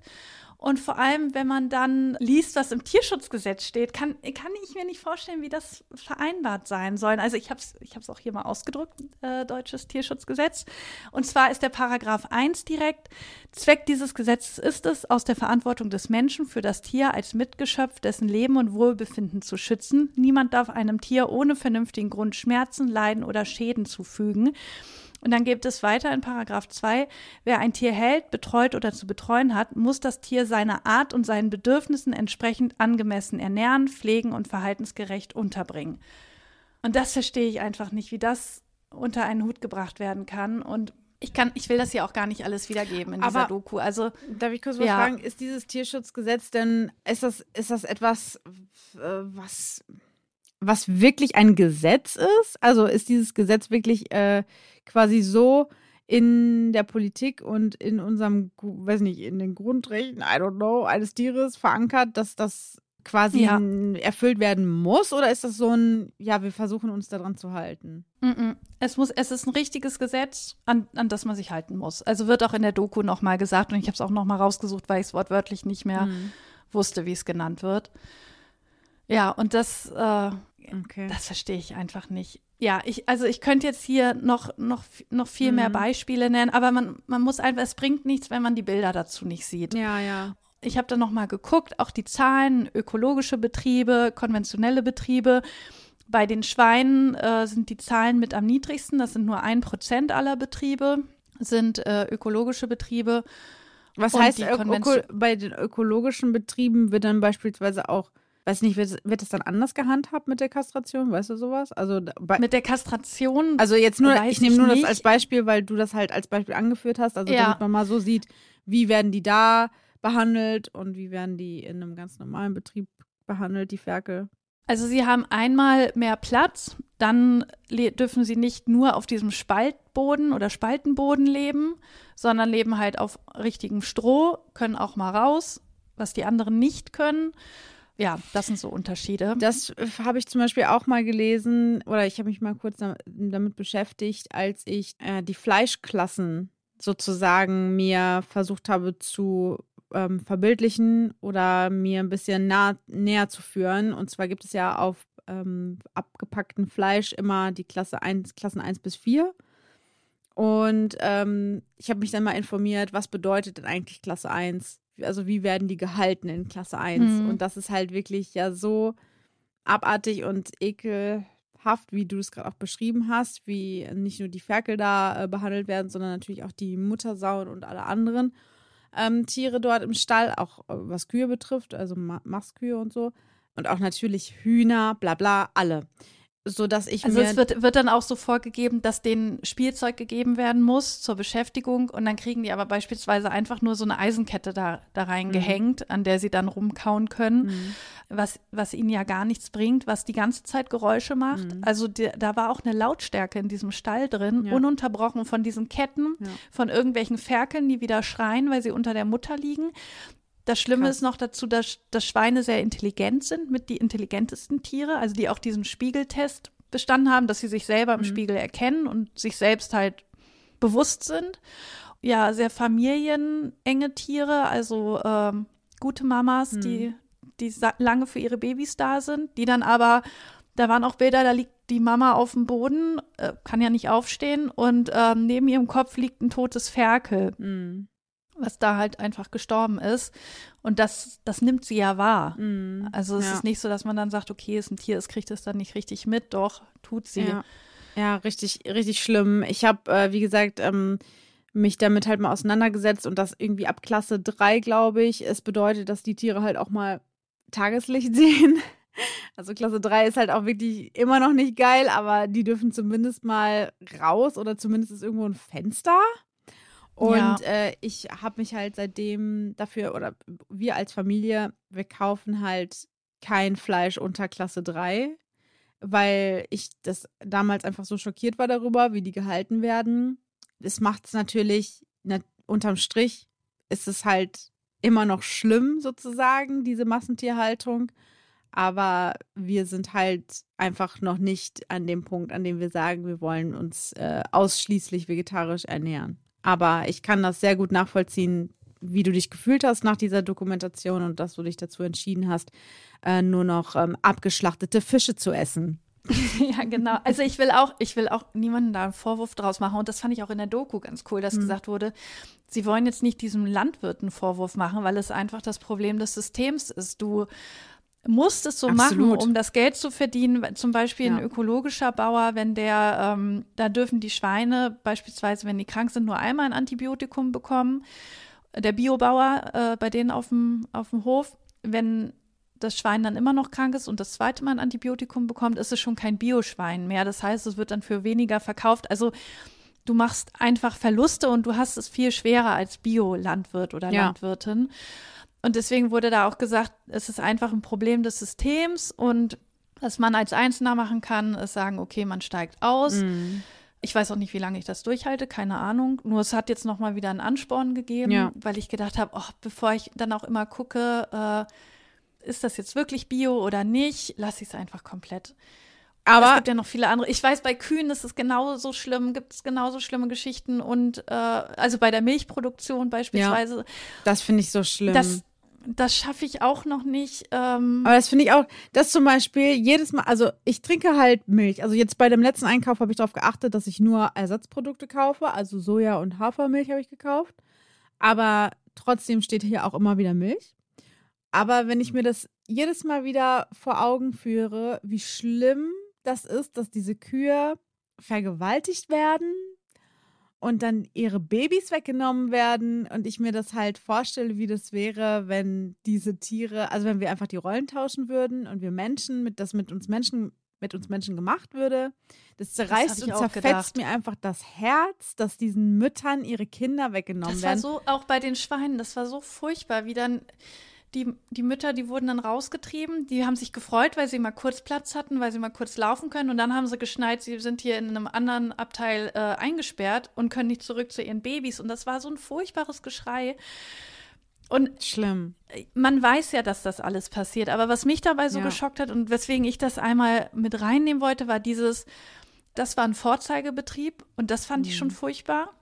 Speaker 3: Und vor allem, wenn man dann liest, was im Tierschutzgesetz steht, kann, kann ich mir nicht vorstellen, wie das vereinbart sein soll. Also ich habe es ich hab's auch hier mal ausgedrückt, äh, deutsches Tierschutzgesetz. Und zwar ist der Paragraph 1 direkt, Zweck dieses Gesetzes ist es, aus der Verantwortung des Menschen für das Tier als Mitgeschöpf dessen Leben und Wohlbefinden zu schützen. Niemand darf einem Tier ohne vernünftigen Grund Schmerzen, Leiden oder Schäden zufügen. Und dann gibt es weiter in Paragraph 2, wer ein Tier hält, betreut oder zu betreuen hat, muss das Tier seiner Art und seinen Bedürfnissen entsprechend angemessen ernähren, pflegen und verhaltensgerecht unterbringen. Und das verstehe ich einfach nicht, wie das unter einen Hut gebracht werden kann. Und ich kann, ich will das ja auch gar nicht alles wiedergeben in dieser Doku. Also
Speaker 2: darf ich kurz was ja. fragen? Ist dieses Tierschutzgesetz denn ist das ist das etwas, äh, was was wirklich ein Gesetz ist? Also ist dieses Gesetz wirklich äh, quasi so in der Politik und in unserem, weiß nicht, in den Grundrechten, I don't know, eines Tieres verankert, dass das quasi ja. erfüllt werden muss? Oder ist das so ein, ja, wir versuchen uns daran zu halten?
Speaker 3: Es, muss, es ist ein richtiges Gesetz, an, an das man sich halten muss. Also wird auch in der Doku nochmal gesagt und ich habe es auch nochmal rausgesucht, weil ich es wortwörtlich nicht mehr mhm. wusste, wie es genannt wird. Ja, und das, äh, okay. das verstehe ich einfach nicht. Ja, ich, also ich könnte jetzt hier noch, noch, noch viel mhm. mehr Beispiele nennen, aber man, man muss einfach, es bringt nichts, wenn man die Bilder dazu nicht sieht.
Speaker 2: Ja, ja.
Speaker 3: Ich habe da noch mal geguckt, auch die Zahlen, ökologische Betriebe, konventionelle Betriebe. Bei den Schweinen äh, sind die Zahlen mit am niedrigsten. Das sind nur ein Prozent aller Betriebe, sind äh, ökologische Betriebe.
Speaker 2: Was heißt, bei den ökologischen Betrieben wird dann beispielsweise auch Weiß nicht, wird, wird das dann anders gehandhabt mit der Kastration? Weißt du sowas? Also
Speaker 3: mit der Kastration.
Speaker 2: Also jetzt nur, ich nehme nur nicht. das als Beispiel, weil du das halt als Beispiel angeführt hast. Also ja. damit man mal so sieht, wie werden die da behandelt und wie werden die in einem ganz normalen Betrieb behandelt, die Ferkel.
Speaker 3: Also sie haben einmal mehr Platz, dann dürfen sie nicht nur auf diesem Spaltboden oder Spaltenboden leben, sondern leben halt auf richtigem Stroh, können auch mal raus, was die anderen nicht können. Ja, das sind so Unterschiede.
Speaker 2: Das habe ich zum Beispiel auch mal gelesen oder ich habe mich mal kurz damit beschäftigt, als ich äh, die Fleischklassen sozusagen mir versucht habe zu ähm, verbildlichen oder mir ein bisschen nah, näher zu führen. Und zwar gibt es ja auf ähm, abgepacktem Fleisch immer die Klasse 1, Klassen 1 bis 4. Und ähm, ich habe mich dann mal informiert, was bedeutet denn eigentlich Klasse 1? Also wie werden die gehalten in Klasse 1? Mhm. Und das ist halt wirklich ja so abartig und ekelhaft, wie du es gerade auch beschrieben hast, wie nicht nur die Ferkel da äh, behandelt werden, sondern natürlich auch die Muttersauen und alle anderen ähm, Tiere dort im Stall, auch äh, was Kühe betrifft, also Ma Mastkühe und so. Und auch natürlich Hühner, bla bla, alle so dass ich
Speaker 3: also es wird, wird dann auch so vorgegeben, dass denen Spielzeug gegeben werden muss zur Beschäftigung und dann kriegen die aber beispielsweise einfach nur so eine Eisenkette da, da reingehängt, mhm. an der sie dann rumkauen können, mhm. was, was ihnen ja gar nichts bringt, was die ganze Zeit Geräusche macht. Mhm. Also die, da war auch eine Lautstärke in diesem Stall drin, ja. ununterbrochen von diesen Ketten, ja. von irgendwelchen Ferkeln, die wieder schreien, weil sie unter der Mutter liegen. Das Schlimme Krass. ist noch dazu, dass, dass Schweine sehr intelligent sind, mit die intelligentesten Tiere, also die auch diesen Spiegeltest bestanden haben, dass sie sich selber im mhm. Spiegel erkennen und sich selbst halt bewusst sind. ja sehr familienenge Tiere, also ähm, gute Mamas,
Speaker 2: Hm.
Speaker 3: die, die lange für ihre Babys da sind, die dann aber, da waren auch Bilder, da liegt die Mama auf dem Boden, äh, kann ja nicht aufstehen und ähm, neben ihrem Kopf liegt ein totes Ferkel,
Speaker 2: Mm,
Speaker 3: was da halt einfach gestorben ist. Und das, das nimmt sie ja wahr.
Speaker 2: mm,
Speaker 3: Also es
Speaker 2: ja.
Speaker 3: ist nicht so, dass man dann sagt, okay, ist ein Tier, es kriegt es dann nicht richtig mit, doch, tut sie.
Speaker 2: Ja, ja richtig, richtig schlimm. Ich habe, äh, wie gesagt, ähm, mich damit halt mal auseinandergesetzt und das irgendwie ab Klasse 3, glaube ich, es bedeutet, dass die Tiere halt auch mal Tageslicht sehen. Also Klasse 3 ist halt auch wirklich immer noch nicht geil, aber die dürfen zumindest mal raus oder zumindest ist irgendwo ein Fenster. Und
Speaker 3: Ja.
Speaker 2: äh, ich habe mich halt seitdem dafür, oder wir als Familie, wir kaufen halt kein Fleisch unter Klasse 3, weil ich das damals einfach so schockiert war darüber, wie die gehalten werden. Es macht es natürlich, na, unterm Strich ist es halt immer noch schlimm sozusagen, diese Massentierhaltung. Aber wir sind halt einfach noch nicht an dem Punkt, an dem wir sagen, wir wollen uns äh, ausschließlich vegetarisch ernähren. Aber ich kann das sehr gut nachvollziehen, wie du dich gefühlt hast nach dieser Dokumentation und dass du dich dazu entschieden hast, äh, nur noch ähm, abgeschlachtete Fische zu essen.
Speaker 3: Ja, genau. Also ich will auch, ich will auch niemanden da einen Vorwurf draus machen. Und das fand ich auch in der Doku ganz cool, dass gesagt wurde, sie wollen jetzt nicht diesem Landwirt einen Vorwurf machen, weil es einfach das Problem des Systems ist. Du musst es so
Speaker 2: Absolut.
Speaker 3: machen, um das Geld zu verdienen. Zum Beispiel ein
Speaker 2: Ja.
Speaker 3: ökologischer Bauer, wenn der, ähm, da dürfen die Schweine beispielsweise, wenn die krank sind, nur einmal ein Antibiotikum bekommen. Der Biobauer äh, bei denen auf dem, auf dem Hof, wenn das Schwein dann immer noch krank ist und das zweite Mal ein Antibiotikum bekommt, ist es schon kein Bioschwein mehr. Das heißt, es wird dann für weniger verkauft. Also du machst einfach Verluste und du hast es viel schwerer als Biolandwirt oder
Speaker 2: Ja.
Speaker 3: Landwirtin. Und deswegen wurde da auch gesagt, es ist einfach ein Problem des Systems und was man als Einzelner machen kann, ist sagen, okay, man steigt aus.
Speaker 2: Mhm.
Speaker 3: Ich weiß auch nicht, wie lange ich das durchhalte, keine Ahnung. Nur es hat jetzt noch mal wieder einen Ansporn gegeben,
Speaker 2: Ja.
Speaker 3: weil ich gedacht habe, oh, bevor ich dann auch immer gucke, äh, ist das jetzt wirklich Bio oder nicht, lasse ich es einfach komplett. es
Speaker 2: Aber
Speaker 3: gibt ja noch viele andere. Ich weiß, bei Kühen ist es genauso schlimm, gibt es genauso schlimme Geschichten und äh, also bei der Milchproduktion beispielsweise,
Speaker 2: das finde ich so schlimm.
Speaker 3: das, das schaffe ich auch noch nicht. Ähm,
Speaker 2: Aber das finde ich auch, das zum Beispiel jedes Mal, also ich trinke halt Milch. Also jetzt bei dem letzten Einkauf habe ich darauf geachtet, dass ich nur Ersatzprodukte kaufe. Also Soja- und Hafermilch habe ich gekauft. Aber trotzdem steht hier auch immer wieder Milch. Aber wenn ich mir das jedes Mal wieder vor Augen führe, wie schlimm das ist, dass diese Kühe vergewaltigt werden und dann ihre Babys weggenommen werden und ich mir das halt vorstelle, wie das wäre, wenn diese Tiere, also wenn wir einfach die Rollen tauschen würden und wir Menschen, mit das mit uns Menschen mit uns Menschen gemacht würde. Das zerreißt
Speaker 3: ich
Speaker 2: und zerfetzt
Speaker 3: gedacht.
Speaker 2: mir einfach das Herz, dass diesen Müttern ihre Kinder weggenommen
Speaker 3: Das war
Speaker 2: werden.
Speaker 3: so, auch bei den Schweinen, das war so furchtbar, wie dann die, die Mütter, die wurden dann rausgetrieben, die haben sich gefreut, weil sie mal kurz Platz hatten, weil sie mal kurz laufen können und dann haben sie geschneit, sie sind hier in einem anderen Abteil äh, eingesperrt und können nicht zurück zu ihren Babys und das war so ein furchtbares Geschrei. Und
Speaker 2: Schlimm.
Speaker 3: man weiß ja, dass das alles passiert, aber was mich dabei so
Speaker 2: Ja.
Speaker 3: geschockt hat und weswegen ich das einmal mit reinnehmen wollte, war dieses, das war ein Vorzeigebetrieb und das fand ich
Speaker 2: Mhm.
Speaker 3: schon furchtbar.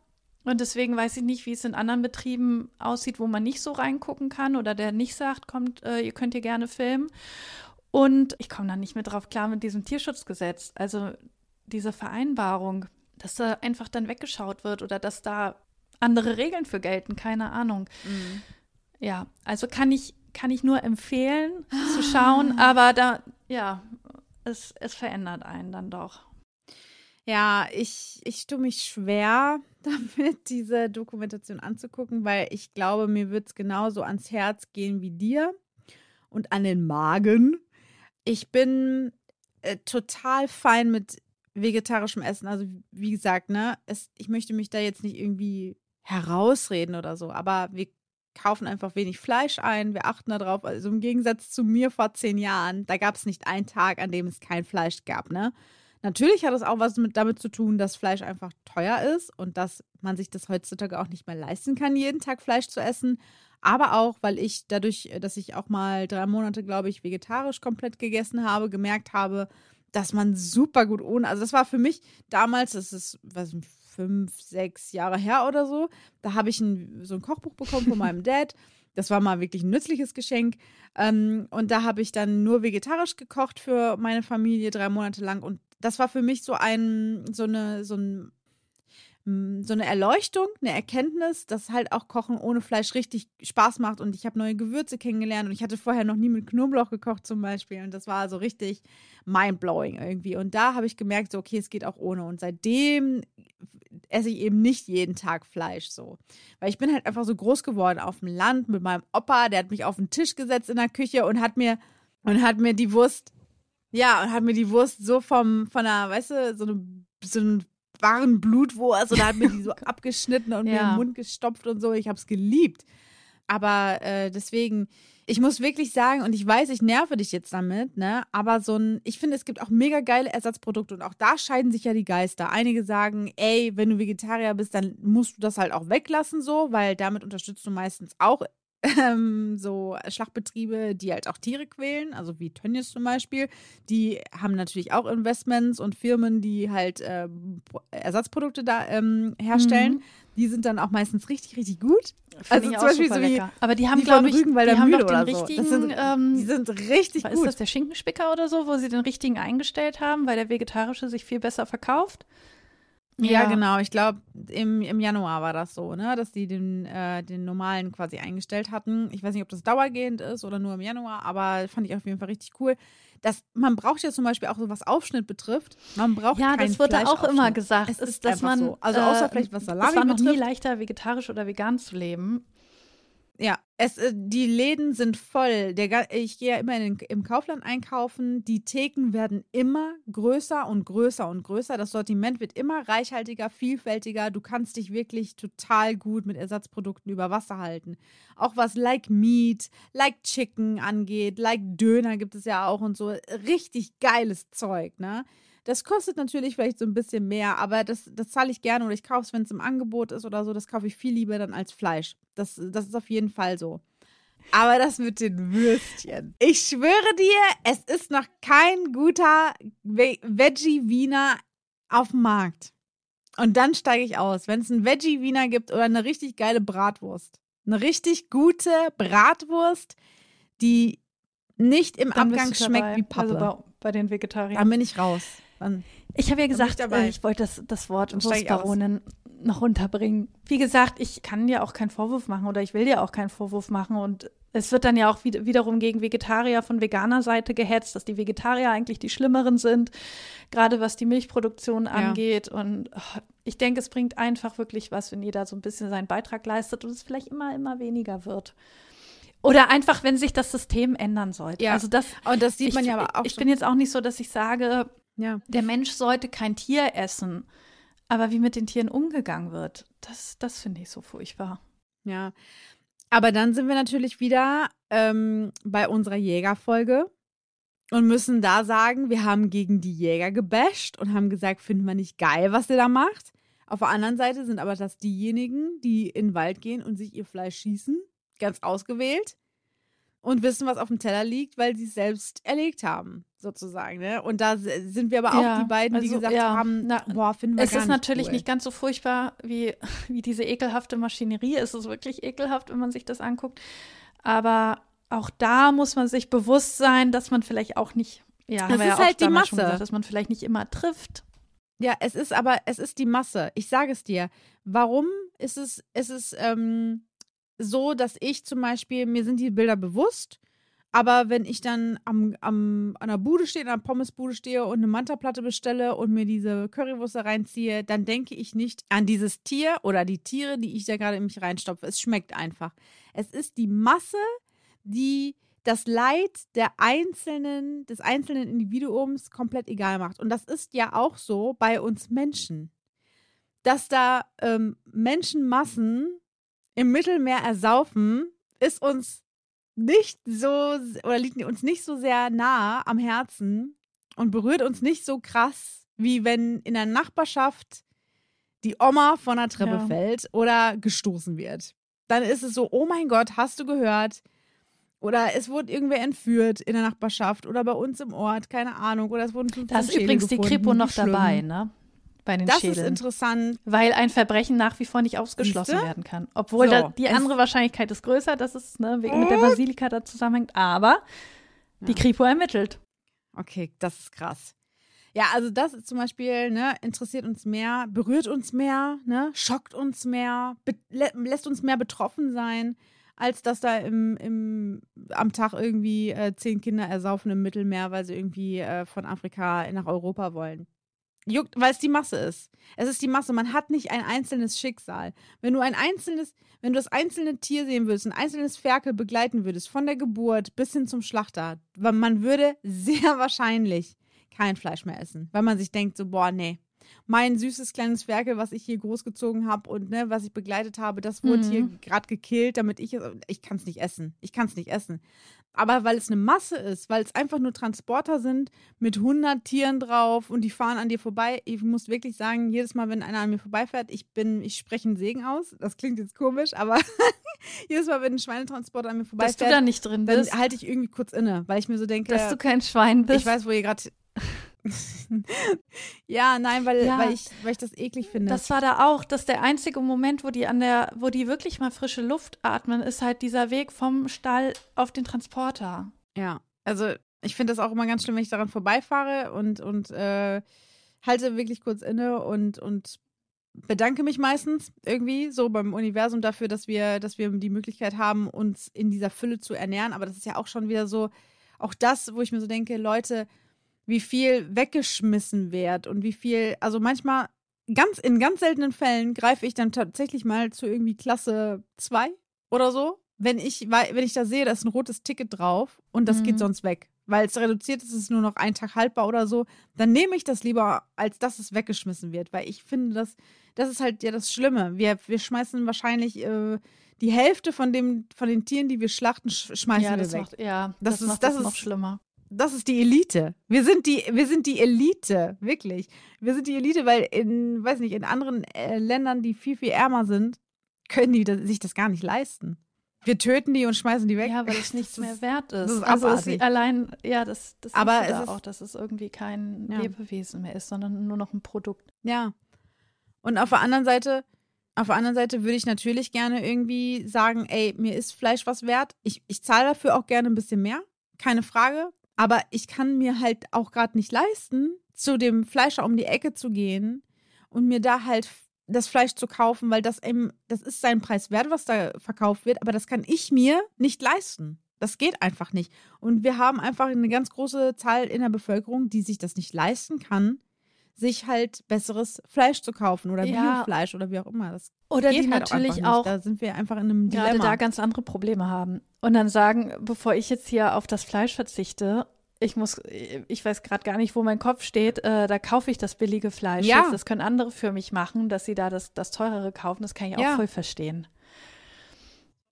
Speaker 3: Und deswegen weiß ich nicht, wie es in anderen Betrieben aussieht, wo man nicht so reingucken kann oder der nicht sagt, kommt, äh, ihr könnt hier gerne filmen. Und ich komme da nicht mehr drauf klar mit diesem Tierschutzgesetz. Also diese Vereinbarung, dass da einfach dann weggeschaut wird oder dass da andere Regeln für gelten, keine Ahnung. Ja, also kann ich, kann ich nur empfehlen zu schauen, aber da, ja, es, es verändert einen dann doch.
Speaker 2: Ja, ich, ich tue mich schwer damit, diese Dokumentation anzugucken, weil ich glaube, mir wird es genauso ans Herz gehen wie dir und an den Magen. Ich bin äh, total fein mit vegetarischem Essen. Also, wie gesagt, ne, es, ich möchte mich da jetzt nicht irgendwie herausreden oder so, aber wir kaufen einfach wenig Fleisch ein, wir achten darauf. Also im Gegensatz zu mir vor zehn Jahren, da gab es nicht einen Tag, an dem es kein Fleisch gab, ne? Natürlich hat es auch was mit, damit zu tun, dass Fleisch einfach teuer ist und dass man sich das heutzutage auch nicht mehr leisten kann, jeden Tag Fleisch zu essen. Aber auch, weil ich dadurch, dass ich auch mal drei Monate, glaube ich, vegetarisch komplett gegessen habe, gemerkt habe, dass man super gut ohne, also das war für mich damals, das ist, weiß nicht, fünf, sechs Jahre her oder so. Da habe ich ein, so ein Kochbuch bekommen von meinem Dad. Das war mal wirklich ein nützliches Geschenk. Ähm, und da habe ich dann nur vegetarisch gekocht für meine Familie drei Monate lang. Und das war für mich so ein, so eine, so ein so eine Erleuchtung, eine Erkenntnis, dass halt auch Kochen ohne Fleisch richtig Spaß macht. Und ich habe neue Gewürze kennengelernt und ich hatte vorher noch nie mit Knoblauch gekocht zum Beispiel. Und das war so richtig mindblowing irgendwie. Und da habe ich gemerkt, so okay, es geht auch ohne. Und seitdem esse ich eben nicht jeden Tag Fleisch so, weil ich bin halt einfach so groß geworden auf dem Land mit meinem Opa, der hat mich auf den Tisch gesetzt in der Küche und hat mir und hat mir die Wurst ja, und hat mir die Wurst so vom, von einer, weißt du, so eine, so ein wahren Blutwurst oder hat mir die so abgeschnitten und ja. mir im Mund gestopft und so. Ich habe es geliebt. Aber äh, deswegen, ich muss wirklich sagen, und ich weiß, ich nerve dich jetzt damit, ne? Aber so ein, ich finde, es gibt auch mega geile Ersatzprodukte und auch da scheiden sich ja die Geister. Einige sagen, ey, wenn du Vegetarier bist, dann musst du das halt auch weglassen, so, weil damit unterstützt du meistens auch ähm, so Schlachtbetriebe, die halt auch Tiere quälen, also wie Tönnies zum Beispiel, die haben natürlich auch Investments und Firmen, die halt äh, Ersatzprodukte da ähm, herstellen. Mhm. Die sind dann auch meistens richtig, richtig gut.
Speaker 3: Find also zum Beispiel so wie,
Speaker 2: aber die haben, glaube ich,
Speaker 3: Rügenwalder
Speaker 2: die haben
Speaker 3: doch den richtigen,
Speaker 2: so. sind, ähm, die sind richtig gut.
Speaker 3: Ist das der Schinkenspicker oder so, wo sie den richtigen eingestellt haben, weil der vegetarische sich viel besser verkauft?
Speaker 2: Ja, ja, genau. Ich glaube, im, im Januar war das so, ne? dass die den, äh, den normalen quasi eingestellt hatten. Ich weiß nicht, ob das dauergehend ist oder nur im Januar, aber fand ich auf jeden Fall richtig cool. Das, man braucht ja zum Beispiel auch so, was Aufschnitt betrifft. Man braucht
Speaker 3: Ja, das wird auch immer gesagt.
Speaker 2: Es ist, dass man,
Speaker 3: so. Also außer äh, vielleicht was Salami Es war noch
Speaker 2: betrifft. nie leichter, vegetarisch oder vegan zu leben. Ja, es, äh, die Läden sind voll. Der, ich gehe ja immer in, im Kaufland einkaufen. Die Theken werden immer größer und größer und größer. Das Sortiment wird immer reichhaltiger, vielfältiger. Du kannst dich wirklich total gut mit Ersatzprodukten über Wasser halten. Auch was like Meat, like Chicken angeht, like Döner gibt es ja auch und so. Richtig geiles Zeug, ne? Das kostet natürlich vielleicht so ein bisschen mehr, aber das, das zahle ich gerne oder ich kaufe es, wenn es im Angebot ist oder so. Das kaufe ich viel lieber dann als Fleisch. Das, das ist auf jeden Fall so. Aber das mit den Würstchen. Ich schwöre dir, es ist noch kein guter Veggie-Wiener auf dem Markt. Und dann steige ich aus, wenn es einen Veggie-Wiener gibt oder eine richtig geile Bratwurst. Eine richtig gute Bratwurst, die nicht im dann Abgang schmeckt wie Pappe. Also
Speaker 3: bei, bei den Vegetariern.
Speaker 2: Dann bin ich raus. Dann
Speaker 3: ich habe ja gesagt, ich, äh, ich wollte das, das Wort Wurstbaronin noch unterbringen. Wie gesagt, ich kann dir auch keinen Vorwurf machen oder ich will dir auch keinen Vorwurf machen. Und es wird dann ja auch wiederum gegen Vegetarier von veganer Seite gehetzt, dass die Vegetarier eigentlich die Schlimmeren sind, gerade was die Milchproduktion ja. angeht. Und oh, ich denke, es bringt einfach wirklich was, wenn jeder so ein bisschen seinen Beitrag leistet und es vielleicht immer, immer weniger wird. Oder einfach, wenn sich das System ändern sollte.
Speaker 2: Ja, also das, und das sieht man
Speaker 3: ich,
Speaker 2: ja aber auch.
Speaker 3: Ich schon. bin jetzt auch nicht so, dass ich sage,
Speaker 2: ja.
Speaker 3: der Mensch sollte kein Tier essen. Aber wie mit den Tieren umgegangen wird, das, das finde ich so furchtbar.
Speaker 2: Ja. Aber dann sind wir natürlich wieder ähm, bei unserer Jägerfolge und müssen da sagen, wir haben gegen die Jäger gebasht und haben gesagt, finden wir nicht geil, was ihr da macht. Auf der anderen Seite sind aber das diejenigen, die in den Wald gehen und sich ihr Fleisch schießen, ganz ausgewählt und wissen, was auf dem Teller liegt, weil sie es selbst erlegt haben, sozusagen. Ne? Und da sind wir aber auch ja, die beiden, die also, gesagt ja, haben, na, boah, finden wir
Speaker 3: Es
Speaker 2: gar
Speaker 3: ist
Speaker 2: nicht
Speaker 3: natürlich
Speaker 2: cool.
Speaker 3: nicht ganz so furchtbar wie, wie diese ekelhafte Maschinerie. Es ist wirklich ekelhaft, wenn man sich das anguckt. Aber auch da muss man sich bewusst sein, dass man vielleicht auch nicht, ja,
Speaker 2: das ist
Speaker 3: ja
Speaker 2: halt die Masse,
Speaker 3: gesagt, dass man vielleicht nicht immer trifft.
Speaker 2: Ja, es ist aber, es ist die Masse. Ich sage es dir. Warum ist es, ist es, ähm, so, dass ich zum Beispiel, mir sind die Bilder bewusst, aber wenn ich dann am, am, an der Bude stehe, an der Pommesbude stehe und eine Mantaplatte bestelle und mir diese Currywurst reinziehe, dann denke ich nicht an dieses Tier oder die Tiere, die ich da gerade in mich reinstopfe. Es schmeckt einfach. Es ist die Masse, die das Leid der einzelnen, des einzelnen Individuums komplett egal macht. Und das ist ja auch so bei uns Menschen. Dass da ähm, Menschenmassen im Mittelmeer ersaufen, ist uns nicht so oder liegt uns nicht so sehr nah am Herzen und berührt uns nicht so krass, wie wenn in der Nachbarschaft die Oma von der Treppe ja. fällt oder gestoßen wird. Dann ist es so, oh mein Gott, hast du gehört? Oder es wurde irgendwer entführt in der Nachbarschaft oder bei uns im Ort, keine Ahnung. Oder es wurden
Speaker 3: Da ist übrigens
Speaker 2: gefunden,
Speaker 3: die Kripo noch dabei, ne? Bei den
Speaker 2: Das
Speaker 3: Schädeln.
Speaker 2: ist interessant.
Speaker 3: Weil ein Verbrechen nach wie vor nicht ausgeschlossen
Speaker 2: Siehste?
Speaker 3: werden kann. Obwohl
Speaker 2: So,
Speaker 3: da, die andere Wahrscheinlichkeit ist größer, dass es ne, wegen mit der Basilika da zusammenhängt. Aber die Kripo ermittelt.
Speaker 2: Okay, das ist krass. Ja, also das ist zum Beispiel, ne, interessiert uns mehr, berührt uns mehr, ne, schockt uns mehr, lä lässt uns mehr betroffen sein, als dass da im, im, am Tag irgendwie äh, zehn Kinder ersaufen im Mittelmeer, weil sie irgendwie äh, von Afrika nach Europa wollen. Juckt, weil es die Masse ist. Es ist die Masse. Man hat nicht ein einzelnes Schicksal. Wenn du ein einzelnes, wenn du das einzelne Tier sehen würdest, ein einzelnes Ferkel begleiten würdest, von der Geburt bis hin zum Schlachter, man würde sehr wahrscheinlich kein Fleisch mehr essen, weil man sich denkt so, boah, nee. Mein süßes kleines Ferkel, was ich hier großgezogen habe und ne, was ich begleitet habe, das wurde
Speaker 3: Mhm.
Speaker 2: hier gerade gekillt, damit ich es, ich kann es nicht essen. Ich kann es nicht essen. Aber weil es eine Masse ist, weil es einfach nur Transporter sind mit 100 Tieren drauf und die fahren an dir vorbei. Ich muss wirklich sagen, jedes Mal, wenn einer an mir vorbeifährt, ich bin, ich spreche einen Segen aus. Das klingt jetzt komisch, aber jedes Mal, wenn ein Schweinetransporter an mir
Speaker 3: Dass du
Speaker 2: vorbeifährt,
Speaker 3: da nicht drin
Speaker 2: dann
Speaker 3: bist.
Speaker 2: halte ich irgendwie kurz inne, weil ich mir so denke,
Speaker 3: dass du kein Schwein bist.
Speaker 2: ich weiß, wo ihr gerade. ja, nein, weil,
Speaker 3: Ja.
Speaker 2: weil, ich, weil ich das eklig finde.
Speaker 3: Das war da auch, dass der einzige Moment, wo die an der, wo die wirklich mal frische Luft atmen, ist halt dieser Weg vom Stall auf den Transporter.
Speaker 2: ja, also ich finde das auch immer ganz schlimm, wenn ich daran vorbeifahre und, und äh, halte wirklich kurz inne und, und bedanke mich meistens irgendwie so beim Universum dafür, dass wir, dass wir die Möglichkeit haben, uns in dieser Fülle zu ernähren. Aber das ist ja auch schon wieder so, auch das, wo ich mir so denke, Leute, wie viel weggeschmissen wird und wie viel, also manchmal, ganz in ganz seltenen Fällen greife ich dann tatsächlich mal zu irgendwie Klasse 2 oder so, wenn ich, wenn ich da sehe, da ist ein rotes Ticket drauf und das
Speaker 3: Mhm.
Speaker 2: geht sonst weg. Weil es reduziert ist, es ist nur noch ein Tag haltbar oder so, dann nehme ich das lieber, als dass es weggeschmissen wird. Weil ich finde, das, das ist halt ja das Schlimme. Wir, wir schmeißen wahrscheinlich äh, die Hälfte von, dem, von den Tieren, die wir schlachten, sch schmeißen
Speaker 3: ja,
Speaker 2: wir
Speaker 3: das
Speaker 2: weg.
Speaker 3: macht, ja,
Speaker 2: Das
Speaker 3: das,
Speaker 2: ist-
Speaker 3: macht
Speaker 2: das
Speaker 3: das noch
Speaker 2: ist-
Speaker 3: schlimmer.
Speaker 2: Das ist die Elite. Wir sind die, wir sind die Elite, wirklich. Wir sind die Elite, weil in, weiß nicht, in anderen äh, Ländern, die viel, viel ärmer sind, können die das, sich das gar nicht leisten. Wir töten die und schmeißen die weg.
Speaker 3: Ja, weil es nichts mehr
Speaker 2: ist-
Speaker 3: wert ist.
Speaker 2: das ist
Speaker 3: also
Speaker 2: abartig.
Speaker 3: sie allein, ja, das, das
Speaker 2: Aber es
Speaker 3: da
Speaker 2: ist-
Speaker 3: auch, dass es irgendwie kein
Speaker 2: Ja.
Speaker 3: Lebewesen mehr ist, sondern nur noch ein Produkt.
Speaker 2: Ja. Und auf der anderen Seite, auf der anderen Seite würde ich natürlich gerne irgendwie sagen, ey, mir ist Fleisch was wert. Ich, ich zahle dafür auch gerne ein bisschen mehr, keine Frage. Aber ich kann mir halt auch gerade nicht leisten, zu dem Fleischer um die Ecke zu gehen und mir da halt das Fleisch zu kaufen, weil das eben, das ist sein Preis wert, was da verkauft wird, aber das kann ich mir nicht leisten. Das geht einfach nicht. Und wir haben einfach eine ganz große Zahl in der Bevölkerung, die sich das nicht leisten kann, sich halt besseres Fleisch zu kaufen oder
Speaker 3: Ja.
Speaker 2: Biofleisch oder wie auch immer. Das
Speaker 3: Oder die
Speaker 2: halt
Speaker 3: natürlich
Speaker 2: nicht.
Speaker 3: auch
Speaker 2: Da sind wir einfach in einem
Speaker 3: gerade
Speaker 2: Dilemma.
Speaker 3: da ganz andere Probleme haben. Und dann sagen, bevor ich jetzt hier auf das Fleisch verzichte, ich muss, ich weiß gerade gar nicht, wo mein Kopf steht, äh, da kaufe ich das billige Fleisch.
Speaker 2: Ja.
Speaker 3: jetzt. Das können andere für mich machen, dass sie da das, das teurere kaufen. Das kann ich auch
Speaker 2: Ja.
Speaker 3: voll verstehen.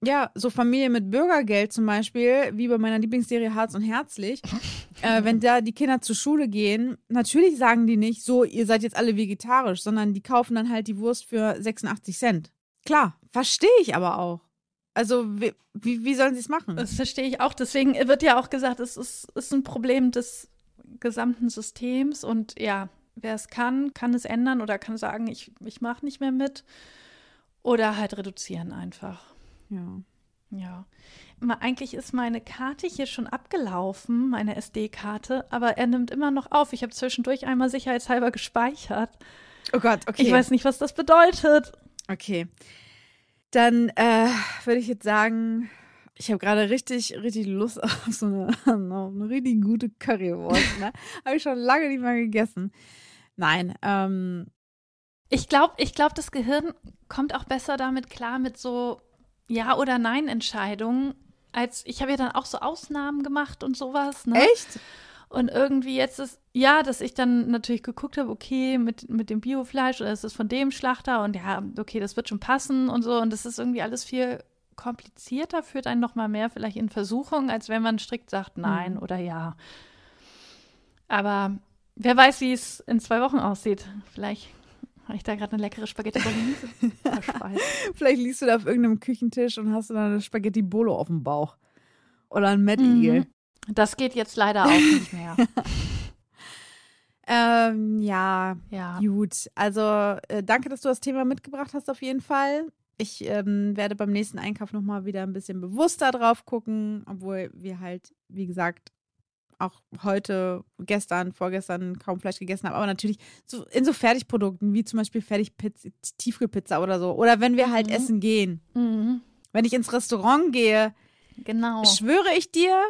Speaker 2: Ja, so Familie mit Bürgergeld zum Beispiel, wie bei meiner Lieblingsserie Harz und Herzlich. äh, wenn da die Kinder zur Schule gehen, natürlich sagen die nicht, so, ihr seid jetzt alle vegetarisch, sondern die kaufen dann halt die Wurst für 86 Cent. Klar, verstehe ich aber auch. Also, wie, wie, wie sollen sie es machen?
Speaker 3: Das verstehe ich auch. Deswegen wird ja auch gesagt, es ist, ist ein Problem des gesamten Systems. Und ja, wer es kann, kann es ändern oder kann sagen, ich, ich mache nicht mehr mit. Oder halt reduzieren einfach.
Speaker 2: Ja.
Speaker 3: Ja. Eigentlich ist meine Karte hier schon abgelaufen, meine SD-Karte, aber er nimmt immer noch auf. Ich habe zwischendurch einmal sicherheitshalber gespeichert.
Speaker 2: Oh Gott, okay.
Speaker 3: Ich weiß nicht, was das bedeutet.
Speaker 2: Okay. Dann äh, würde ich jetzt sagen, ich habe gerade richtig, richtig Lust auf so eine, auf eine richtig gute Currywurst. Ne? habe ich schon lange nicht mehr gegessen. Nein, ähm,
Speaker 3: Ich glaube, ich glaub, das Gehirn kommt auch besser damit klar mit so Ja- oder Nein-Entscheidungen. Als ich habe ja dann auch so Ausnahmen gemacht und sowas. Ne?
Speaker 2: echt?
Speaker 3: Und irgendwie jetzt ist, ja, dass ich dann natürlich geguckt habe, okay, mit, mit dem Biofleisch oder ist es von dem Schlachter und ja, okay, das wird schon passen und so. Und das ist irgendwie alles viel komplizierter, führt einen noch mal mehr vielleicht in Versuchung, als wenn man strikt sagt Nein
Speaker 2: Mhm.
Speaker 3: oder Ja. Aber wer weiß, wie es in zwei Wochen aussieht. Vielleicht habe ich da gerade eine leckere Spaghetti Bolognese.
Speaker 2: Vielleicht liegst du da auf irgendeinem Küchentisch und hast du dann eine Spaghetti Bolo auf dem Bauch. Oder ein Mettigel.
Speaker 3: Mhm. Das geht jetzt leider auch nicht mehr.
Speaker 2: Ähm, ja,
Speaker 3: Ja.
Speaker 2: gut. Also äh, danke, dass du das Thema mitgebracht hast auf jeden Fall. Ich ähm, werde beim nächsten Einkauf nochmal wieder ein bisschen bewusster drauf gucken, obwohl wir halt, wie gesagt, auch heute, gestern, vorgestern kaum Fleisch gegessen haben. Aber natürlich so in so Fertigprodukten, wie zum Beispiel Fertigpizza, Tiefkühlpizza oder so. Oder wenn wir halt
Speaker 3: Mhm.
Speaker 2: essen gehen.
Speaker 3: Mhm.
Speaker 2: Wenn ich ins Restaurant gehe,
Speaker 3: Genau.
Speaker 2: schwöre ich dir,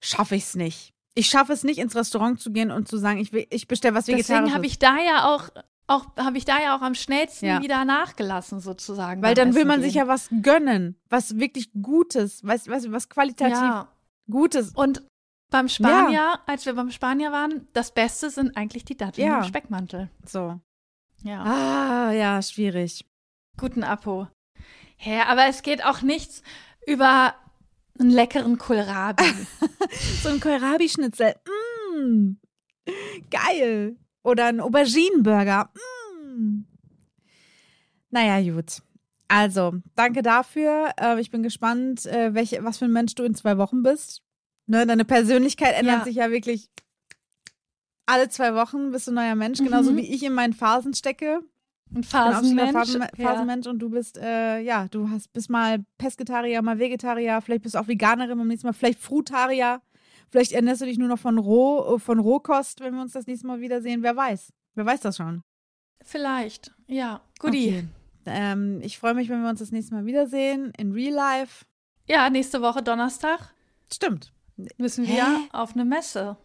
Speaker 2: schaffe ich es nicht. Ich schaffe es nicht, ins Restaurant zu gehen und zu sagen, ich, will- ich bestelle was Vegetarisches.
Speaker 3: Deswegen habe ich da ja auch, auch habe ich da ja auch am schnellsten
Speaker 2: Ja.
Speaker 3: wieder nachgelassen sozusagen.
Speaker 2: Weil dann will man
Speaker 3: gehen.
Speaker 2: sich ja was gönnen, was wirklich Gutes, was, was, was qualitativ
Speaker 3: ja.
Speaker 2: Gutes.
Speaker 3: Und beim Spanier, als wir beim Spanier waren, das Beste sind eigentlich die Datteln
Speaker 2: Ja.
Speaker 3: im Speckmantel.
Speaker 2: So.
Speaker 3: Ja.
Speaker 2: Ah, ja, schwierig.
Speaker 3: Guten Apo. Ja, aber es geht auch nichts über einen leckeren Kohlrabi.
Speaker 2: So ein Kohlrabi-Schnitzel. Mm. Geil. Oder ein Auberginenburger. Mm. Naja, gut. Also, danke dafür. Äh, ich bin gespannt, äh, welche, was für ein Mensch du in zwei Wochen bist. Ne, deine Persönlichkeit ändert
Speaker 3: Ja.
Speaker 2: sich ja wirklich alle zwei Wochen bist du ein neuer Mensch, genauso
Speaker 3: Mhm.
Speaker 2: wie ich in meinen Phasen stecke.
Speaker 3: Ein Phasenmensch.
Speaker 2: Phasen- Phasenmensch und du bist, äh, ja, du hast bist mal Pesketarier, mal Vegetarier, vielleicht bist du auch Veganerin beim nächsten Mal, vielleicht Frutarier, vielleicht ernährst du dich nur noch von Roh, von Rohkost, wenn wir uns das nächste Mal wiedersehen. Wer weiß? Wer weiß das schon?
Speaker 3: Vielleicht, ja. Guti.
Speaker 2: Okay. Ähm, ich freue mich, wenn wir uns das nächste Mal wiedersehen in Real Life.
Speaker 3: Ja, nächste Woche Donnerstag
Speaker 2: Stimmt.
Speaker 3: Müssen
Speaker 2: Hä?
Speaker 3: wir auf eine Messe.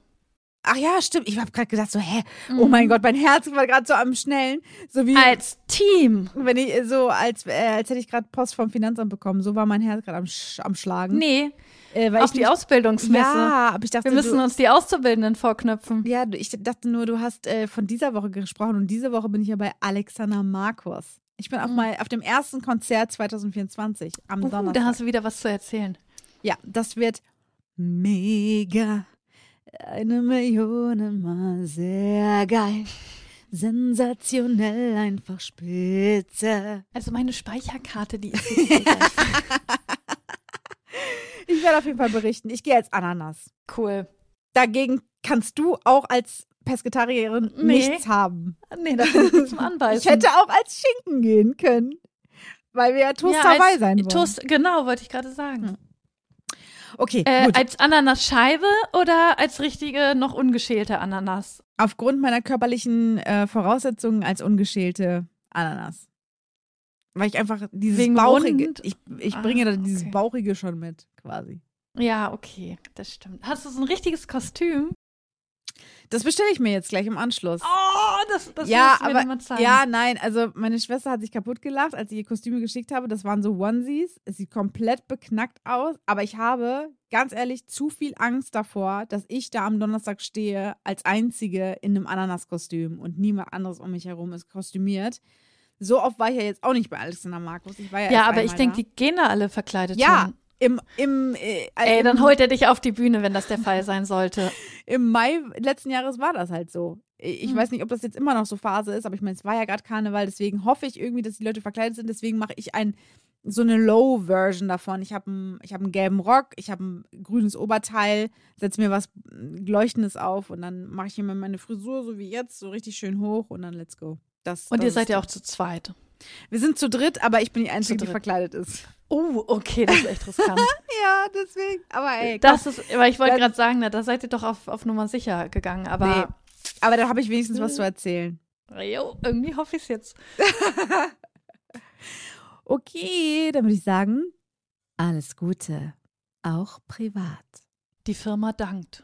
Speaker 2: Ach ja, stimmt. Ich habe gerade gedacht so, hä? Oh
Speaker 3: Mhm.
Speaker 2: mein Gott, mein Herz war gerade so am Schnellen, so wie
Speaker 3: Als Team.
Speaker 2: wenn ich so als äh, als hätte ich gerade Post vom Finanzamt bekommen. So war mein Herz gerade am, Sch am Schlagen.
Speaker 3: Nee,
Speaker 2: äh, weil
Speaker 3: auf
Speaker 2: ich
Speaker 3: die
Speaker 2: nicht-
Speaker 3: Ausbildungsmesse.
Speaker 2: Ja, aber ich dachte,
Speaker 3: wir müssen
Speaker 2: du,
Speaker 3: uns die Auszubildenden vorknüpfen.
Speaker 2: ja, ich dachte nur, du hast äh, von dieser Woche gesprochen und diese Woche bin ich ja bei Alexander Markus. Ich bin auch
Speaker 3: Mhm.
Speaker 2: mal auf dem ersten Konzert 2024 am
Speaker 3: Uh,
Speaker 2: Donnerstag.
Speaker 3: da hast du wieder was zu erzählen.
Speaker 2: Ja, das wird mega. Eine Million Mal sehr geil. Sensationell, einfach spitze.
Speaker 3: Also meine Speicherkarte, die ist.
Speaker 2: Ich werde auf jeden Fall berichten. Ich gehe als Ananas.
Speaker 3: cool.
Speaker 2: Dagegen kannst du auch als Pesketarierin
Speaker 3: Nee.
Speaker 2: nichts haben.
Speaker 3: Nee, das ist zum Anbeißen.
Speaker 2: Ich hätte auch als Schinken gehen können. Weil wir ja Toast
Speaker 3: ja,
Speaker 2: dabei sein wollen.
Speaker 3: Toast, genau, wollte ich gerade sagen.
Speaker 2: Okay,
Speaker 3: Äh, als Ananasscheibe oder als richtige, noch ungeschälte Ananas?
Speaker 2: Aufgrund meiner körperlichen äh, Voraussetzungen als ungeschälte Ananas. Weil ich einfach dieses
Speaker 3: Wegen
Speaker 2: Bauchige,
Speaker 3: rund?
Speaker 2: ich, ich
Speaker 3: Ah,
Speaker 2: bringe da dieses
Speaker 3: okay.
Speaker 2: Bauchige schon mit, quasi.
Speaker 3: Ja, okay, das stimmt. Hast du so ein richtiges Kostüm?
Speaker 2: Das bestelle ich mir jetzt gleich im Anschluss.
Speaker 3: Oh, das, das
Speaker 2: ja,
Speaker 3: mir
Speaker 2: aber
Speaker 3: mal zeigen.
Speaker 2: ja, nein, also meine Schwester hat sich kaputt gelacht, als ich ihr Kostüme geschickt habe. Das waren so Onesies. Es sieht komplett beknackt aus, aber ich habe ganz ehrlich zu viel Angst davor, dass ich da am Donnerstag stehe als einzige in einem Ananaskostüm und niemand anderes um mich herum ist kostümiert. So oft war ich ja jetzt auch nicht bei Alexander Markus. Ich war ja,
Speaker 3: Ja, aber ich denke, die gehen da alle verkleidet
Speaker 2: ja,
Speaker 3: hin.
Speaker 2: im im äh,
Speaker 3: Ey,
Speaker 2: im,
Speaker 3: dann holt er dich auf die Bühne, wenn das der Fall sein sollte.
Speaker 2: Im Mai letzten Jahres war das halt so. Ich
Speaker 3: Hm.
Speaker 2: weiß nicht, ob das jetzt immer noch so Phase ist, aber ich meine, es war ja gerade Karneval, deswegen hoffe ich irgendwie, dass die Leute verkleidet sind. Deswegen mache ich ein, so eine Low-Version davon. Ich habe einen hab einen gelben Rock, ich habe ein grünes Oberteil, setze mir was Leuchtendes auf und dann mache ich hier mal meine Frisur, so wie jetzt, so richtig schön hoch und dann let's go. Das,
Speaker 3: Und
Speaker 2: das
Speaker 3: ihr seid ja auch zu zweit.
Speaker 2: Wir sind zu dritt, aber ich bin die Einzige, die verkleidet ist.
Speaker 3: Oh, okay, das ist echt riskant.
Speaker 2: Ja, deswegen. Aber ey, komm.
Speaker 3: das ist, aber ich wollte gerade sagen, na, da seid ihr doch auf, auf Nummer sicher gegangen. Aber
Speaker 2: Nee. Aber da habe ich wenigstens was zu erzählen.
Speaker 3: jo, irgendwie hoffe ich es jetzt.
Speaker 2: Okay, dann würde ich sagen, alles Gute, auch privat.
Speaker 3: Die Firma dankt.